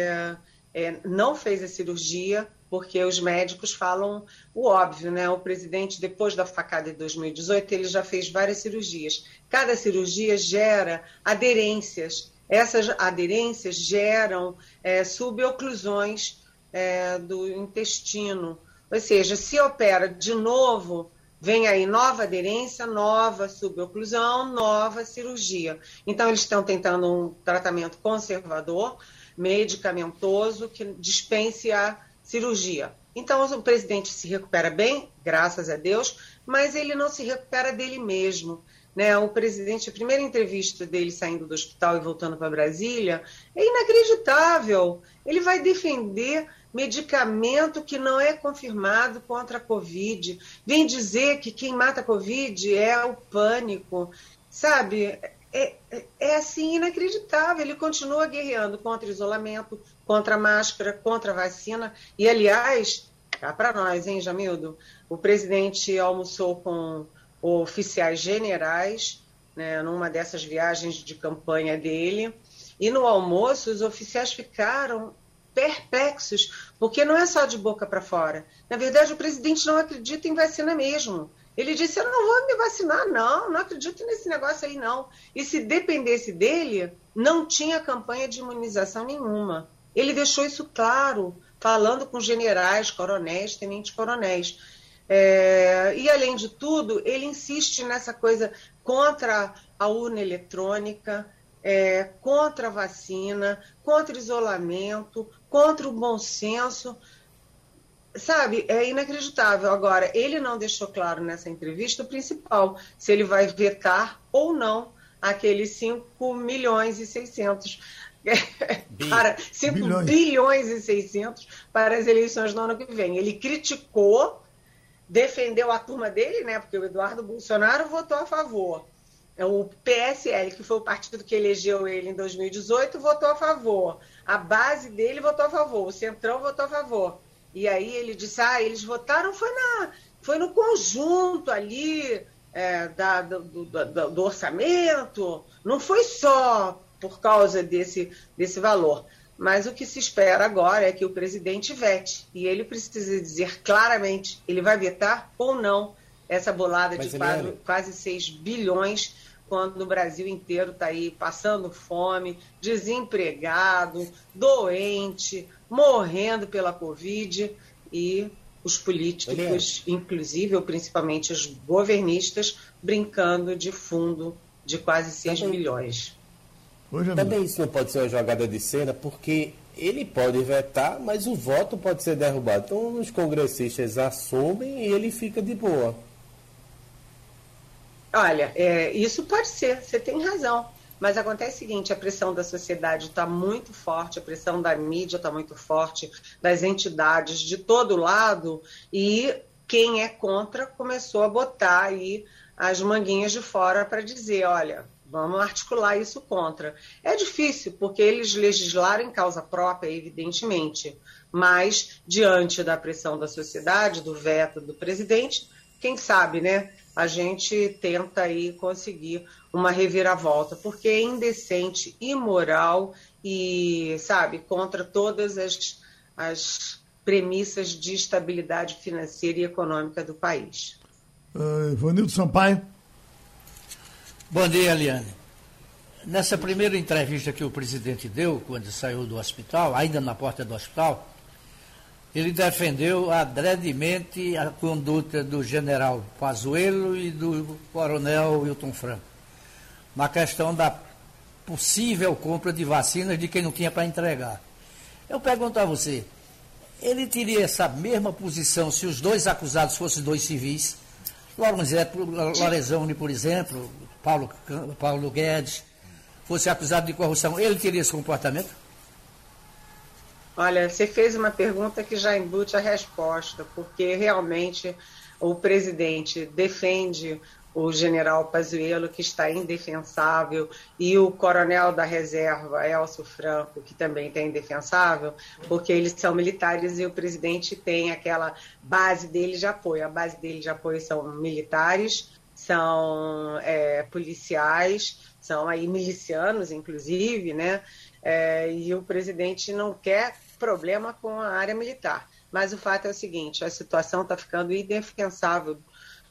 é, não fez a cirurgia, porque os médicos falam o óbvio, né? O presidente, depois da facada de 2018, ele já fez várias cirurgias. Cada cirurgia gera aderências. Essas aderências geram é, suboclusões é, do intestino. Ou seja, se opera de novo, vem aí nova aderência, nova suboclusão, nova cirurgia. Então, eles estão tentando um tratamento conservador, medicamentoso, que dispense a cirurgia. Então, o presidente se recupera bem, graças a Deus, mas ele não se recupera dele mesmo. Né? O presidente, a primeira entrevista dele saindo do hospital e voltando para Brasília, é inacreditável. Ele vai defender medicamento que não é confirmado contra a Covid. Vem dizer que quem mata a Covid é o pânico. Sabe? É, é, é assim inacreditável. Ele continua guerreando contra isolamento, contra máscara, contra vacina. E, aliás, cá para nós, hein, Jamildo? O presidente almoçou com oficiais generais, né, numa dessas viagens de campanha dele. E no almoço, os oficiais ficaram perplexos, porque não é só de boca para fora. Na verdade, o presidente não acredita em vacina mesmo. Ele disse: Eu não vou me vacinar, não, não acredito nesse negócio aí, não. E se dependesse dele, não tinha campanha de imunização nenhuma. Ele deixou isso claro, falando com generais, coronéis, tenentes-coronéis. É, e, além de tudo, ele insiste nessa coisa contra a urna eletrônica, é, contra a vacina, contra isolamento, contra o bom senso. Sabe, é inacreditável. Agora, ele não deixou claro nessa entrevista o principal, se ele vai vetar ou não aqueles 5 milhões e 600 para 5 bilhões. bilhões e 600 para as eleições do ano que vem. Ele criticou, defendeu a turma dele, né? Porque o Eduardo Bolsonaro votou a favor. É o PSL, que foi o partido que elegeu ele em 2018, votou a favor. A base dele votou a favor, o Centrão votou a favor. E aí ele disse, ah, eles votaram, foi, na, foi no conjunto ali é, da, do, do, do, orçamento, não foi só por causa desse, desse valor. Mas o que se espera agora é que o presidente vete. E ele precisa dizer claramente, ele vai vetar ou não essa bolada Mas de quase, quase 6 bilhões, quando o Brasil inteiro está aí passando fome, desempregado, doente, morrendo pela Covid e os políticos, inclusive, ou principalmente os governistas, brincando de fundo de quase 6 Também. milhões. Também isso não pode ser uma jogada de cena, porque ele pode vetar, mas o voto pode ser derrubado. Então os congressistas assumem e ele fica de boa. Olha, é, isso pode ser, você tem razão. Mas acontece o seguinte: a pressão da sociedade está muito forte, a pressão da mídia está muito forte, das entidades de todo lado, e quem é contra começou a botar aí as manguinhas de fora para dizer: olha, vamos articular isso contra. É difícil, porque eles legislaram em causa própria, evidentemente, mas diante da pressão da sociedade, do veto do presidente, quem sabe, né? A gente tenta aí conseguir uma reviravolta, porque é indecente, imoral e, sabe, contra todas as, as premissas de estabilidade financeira e econômica do país. Uh, Ivanildo Sampaio. Bom dia, Eliane. Nessa primeira entrevista que o presidente deu, quando saiu do hospital, ainda na porta do hospital, ele defendeu adredemente a conduta do general Pazuello e do coronel Wilton Franco na questão da possível compra de vacinas de quem não tinha para entregar. Eu pergunto a você, ele teria essa mesma posição se os dois acusados fossem dois civis? Lorenzoni, por exemplo, Paulo, Paulo Guedes, fosse acusado de corrupção, ele teria esse comportamento? Olha, você fez uma pergunta que já embute a resposta, porque realmente o presidente defende o general Pazuello, que está indefensável, e o coronel da reserva, Elcio Franco, que também está indefensável, porque eles são militares e o presidente tem aquela base dele de apoio. A base dele de apoio são militares, são é, policiais, são aí milicianos, inclusive, né? É, e o presidente não quer problema com a área militar. mas o fato é o seguinte: a situação está ficando indefensável,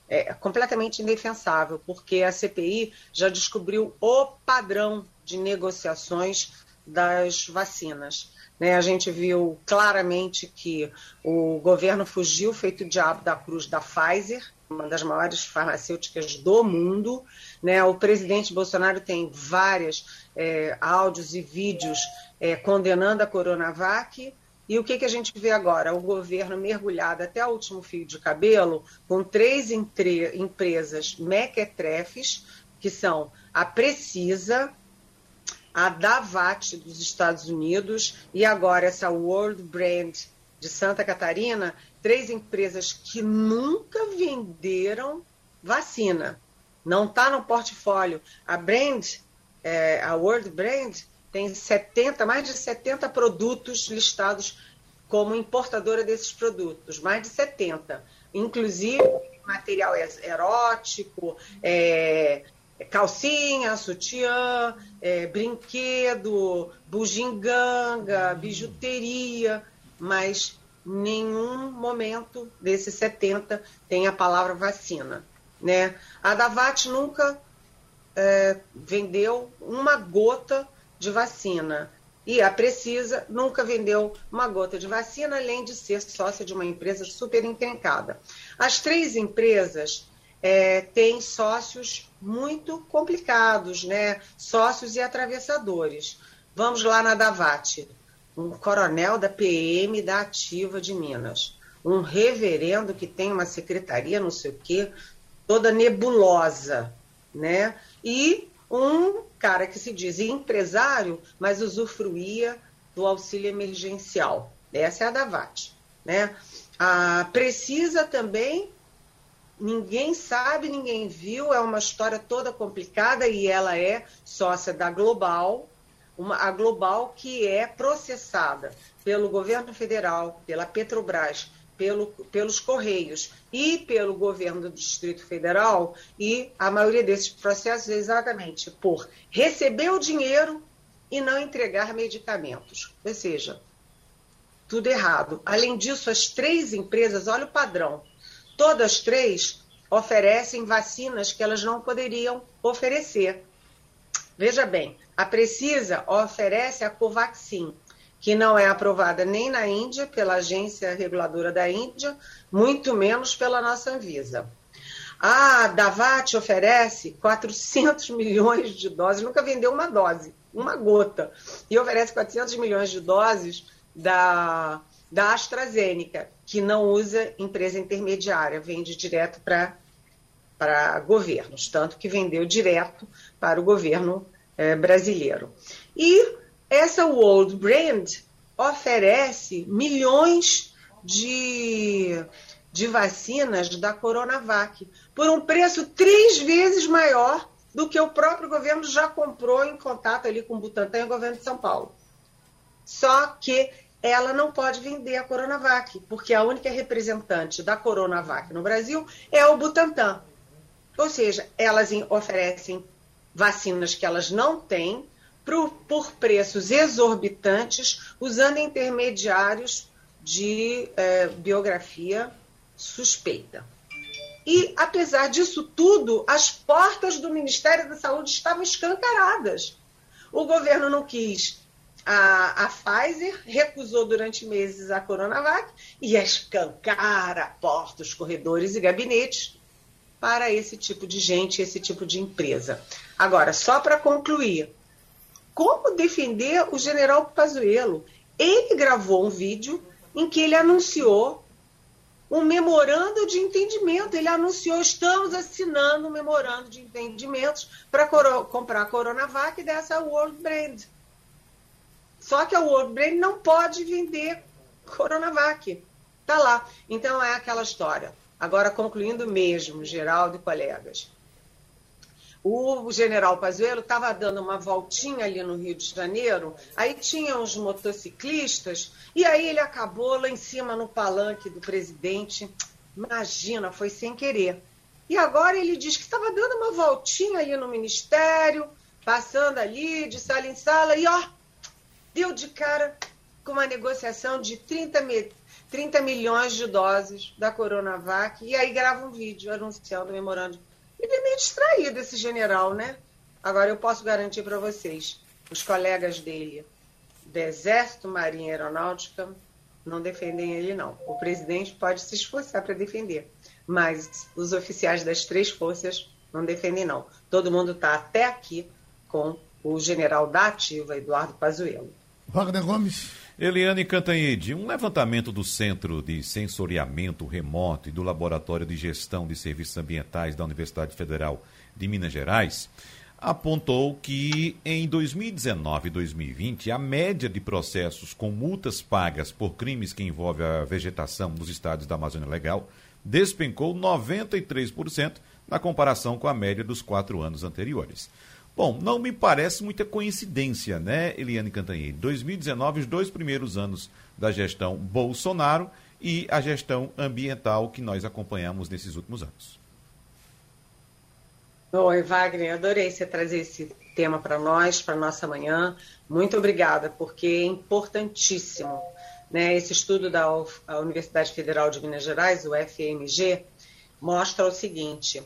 é, completamente indefensável, porque a CPI já descobriu o padrão de negociações das vacinas. Né? A gente viu claramente que o governo fugiu feito diabo da cruz da Pfizer, uma das maiores farmacêuticas do mundo. Né? O presidente Bolsonaro tem vários é, áudios e vídeos é, condenando a Coronavac. E o que, que a gente vê agora? O governo mergulhado até o último fio de cabelo, com três entre, empresas mequetrefes, que são a Precisa, a Davat dos Estados Unidos e agora essa World Brand de Santa Catarina, três empresas que nunca venderam vacina. Não está no portfólio. A Brand, é, a World Brand, tem 70, mais de 70 produtos listados como importadora desses produtos, mais de 70. Inclusive material erótico, é, calcinha, sutiã, é, brinquedo, bugiganga, bijuteria, mas nenhum momento desses 70 tem a palavra vacina. Né? A Davat nunca é, vendeu uma gota de vacina. E a Precisa nunca vendeu uma gota de vacina, além de ser sócia de uma empresa super encrencada. As três empresas é, têm sócios muito complicados, né? Sócios e atravessadores. Vamos lá na Davat um coronel da PM da Ativa de Minas, um reverendo que tem uma secretaria, não sei o quê, toda nebulosa, né? E um cara que se diz empresário, mas usufruía do auxílio emergencial. Essa é a Davat, né? A Precisa também, ninguém sabe, ninguém viu, é uma história toda complicada e ela é sócia da Global, uma, a Global que é processada pelo governo federal, pela Petrobras, pelo, pelos Correios e pelo governo do Distrito Federal, e a maioria desses processos é exatamente por receber o dinheiro e não entregar medicamentos. Ou seja, tudo errado. Além disso, as três empresas, olha o padrão, todas três oferecem vacinas que elas não poderiam oferecer. Veja bem, a Precisa oferece a Covaxin, que não é aprovada nem na Índia, pela agência reguladora da Índia, muito menos pela nossa Anvisa. A Davat oferece 400 milhões de doses, nunca vendeu uma dose, uma gota, e oferece 400 milhões de doses da, da AstraZeneca, que não usa empresa intermediária, vende direto para governos, tanto que vendeu direto para o governo é, brasileiro. E essa World Brand oferece milhões de, de vacinas da Coronavac por um preço três vezes maior do que o próprio governo já comprou em contato ali com o Butantan e o governo de São Paulo. Só que ela não pode vender a Coronavac, porque a única representante da Coronavac no Brasil é o Butantan. Ou seja, elas oferecem vacinas que elas não têm por, por preços exorbitantes, usando intermediários de é, biografia suspeita. E, apesar disso tudo, as portas do Ministério da Saúde estavam escancaradas. O governo não quis a, a Pfizer, recusou durante meses a Coronavac e escancara portas, corredores e gabinetes para esse tipo de gente, esse tipo de empresa. Agora, só para concluir, como defender o general Pazuello? Ele gravou um vídeo em que ele anunciou um memorando de entendimento. Ele anunciou: estamos assinando um memorando de entendimentos para comprar a Coronavac dessa World Brand. Só que a World Brand não pode vender Coronavac. Está lá. Então é aquela história. Agora, concluindo mesmo, Geraldo e colegas. O general Pazuello estava dando uma voltinha ali no Rio de Janeiro, aí tinha uns motociclistas, e aí ele acabou lá em cima no palanque do presidente. Imagina, foi sem querer. E agora ele diz que estava dando uma voltinha ali no ministério, passando ali de sala em sala, e ó, deu de cara com uma negociação de 30, 30 milhões de doses da Coronavac e aí grava um vídeo anunciando o memorando. Ele é meio distraído, esse general, né? Agora eu posso garantir para vocês, os colegas dele, do Exército, Marinha Aeronáutica, não defendem ele, não. O presidente pode se esforçar para defender, mas os oficiais das três forças não defendem, não. Todo mundo está até aqui com o general da ativa, Eduardo Pazuello. Wagner Gomes. Eliane Cantanhede, um levantamento do Centro de Sensoriamento Remoto e do Laboratório de Gestão de Serviços Ambientais da Universidade Federal de Minas Gerais apontou que em 2019 e 2020 a média de processos com multas pagas por crimes que envolvem a vegetação nos estados da Amazônia Legal despencou 93% na comparação com a média dos quatro anos anteriores. Bom, não me parece muita coincidência, né, Eliane Cantanhede? 2019, os dois primeiros anos da gestão Bolsonaro e a gestão ambiental que nós acompanhamos nesses últimos anos. Oi, Wagner, adorei você trazer esse tema para nós, para nossa manhã. Muito obrigada, porque é importantíssimo. Né? Esse estudo da Universidade Federal de Minas Gerais, o FMG, mostra o seguinte: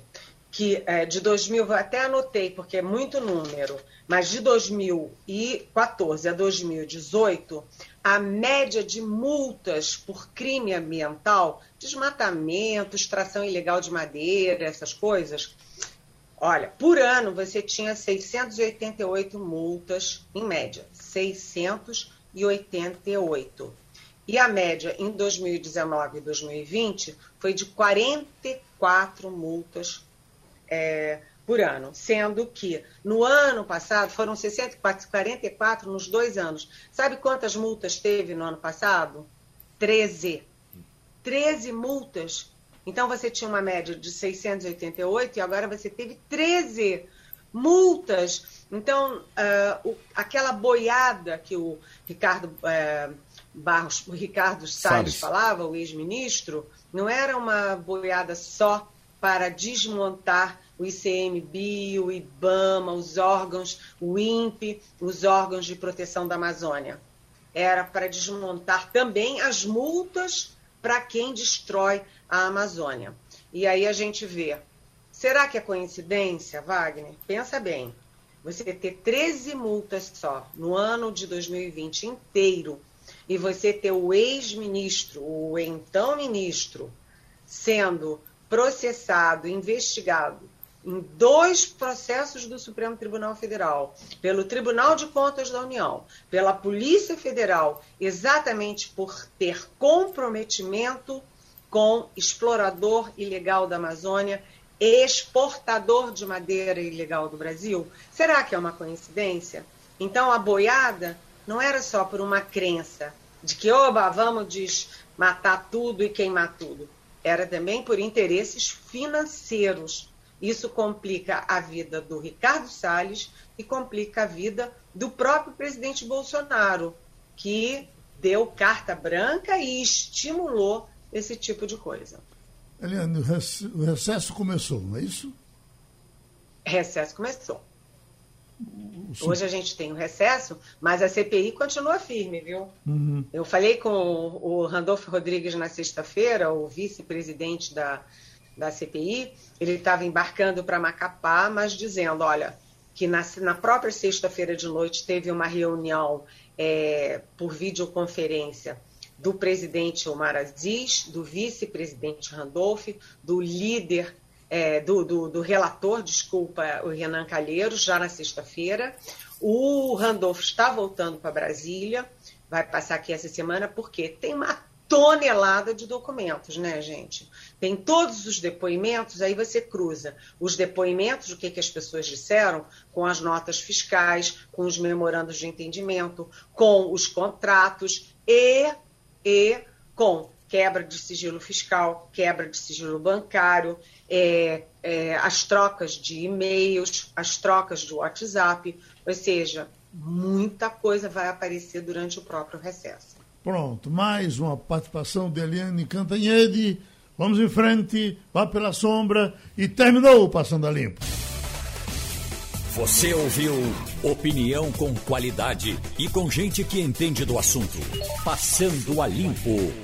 que é, de 2000, até anotei porque é muito número, mas de 2014 a 2018, a média de multas por crime ambiental, desmatamento, extração ilegal de madeira, essas coisas, olha, por ano você tinha 688 multas em média, 688. E a média em 2019 e 2020 foi de 44 multas é, por ano, sendo que no ano passado foram 64, 44 nos dois anos. Sabe quantas multas teve no ano passado? 13. 13 multas. Então você tinha uma média de 688 e agora você teve 13 multas. Então, uh, o, aquela boiada que o Ricardo uh, Barros, o Ricardo Salles, Salles. falava, o ex-ministro, não era uma boiada só para desmontar o ICMBio, o IBAMA, os órgãos, o INPE, os órgãos de proteção da Amazônia. Era para desmontar também as multas para quem destrói a Amazônia. E aí a gente vê. Será que é coincidência, Wagner? Pensa bem. Você ter 13 multas só no ano de 2020 inteiro e você ter o ex-ministro, o então ministro, sendo processado, investigado em dois processos do Supremo Tribunal Federal, pelo Tribunal de Contas da União, pela Polícia Federal, exatamente por ter comprometimento com explorador ilegal da Amazônia, exportador de madeira ilegal do Brasil? Será que é uma coincidência? Então a boiada não era só por uma crença de que, oba, vamos desmatar tudo e queimar tudo. Era também por interesses financeiros isso complica a vida do Ricardo Salles e complica a vida do próprio presidente Bolsonaro, que deu carta branca e estimulou esse tipo de coisa. Eliane, o recesso começou, não é isso? Recesso começou. Hoje a gente tem o recesso, mas a CPI continua firme, viu? Uhum. Eu falei com o Randolfo Rodrigues na sexta-feira, o vice-presidente da, da CPI, ele estava embarcando para Macapá, mas dizendo, olha, que na, na própria sexta-feira de noite teve uma reunião é, por videoconferência do presidente Omar Aziz, do vice-presidente Randolph, do líder, é, do, do, do, relator, desculpa, o Renan Calheiros, já na sexta-feira. O Randolph está voltando para Brasília, vai passar aqui essa semana, porque tem uma tonelada de documentos, né, gente? Tem todos os depoimentos, aí você cruza os depoimentos, o que, que as pessoas disseram, com as notas fiscais, com os memorandos de entendimento, com os contratos e, e com quebra de sigilo fiscal, quebra de sigilo bancário, é, é, as trocas de e-mails, as trocas de WhatsApp, ou seja, muita coisa vai aparecer durante o próprio recesso. Pronto, mais uma participação de Eliane Cantanhede. Vamos em frente, vá pela sombra e terminou o Passando a Limpo. Você ouviu opinião com qualidade e com gente que entende do assunto. Passando a Limpo.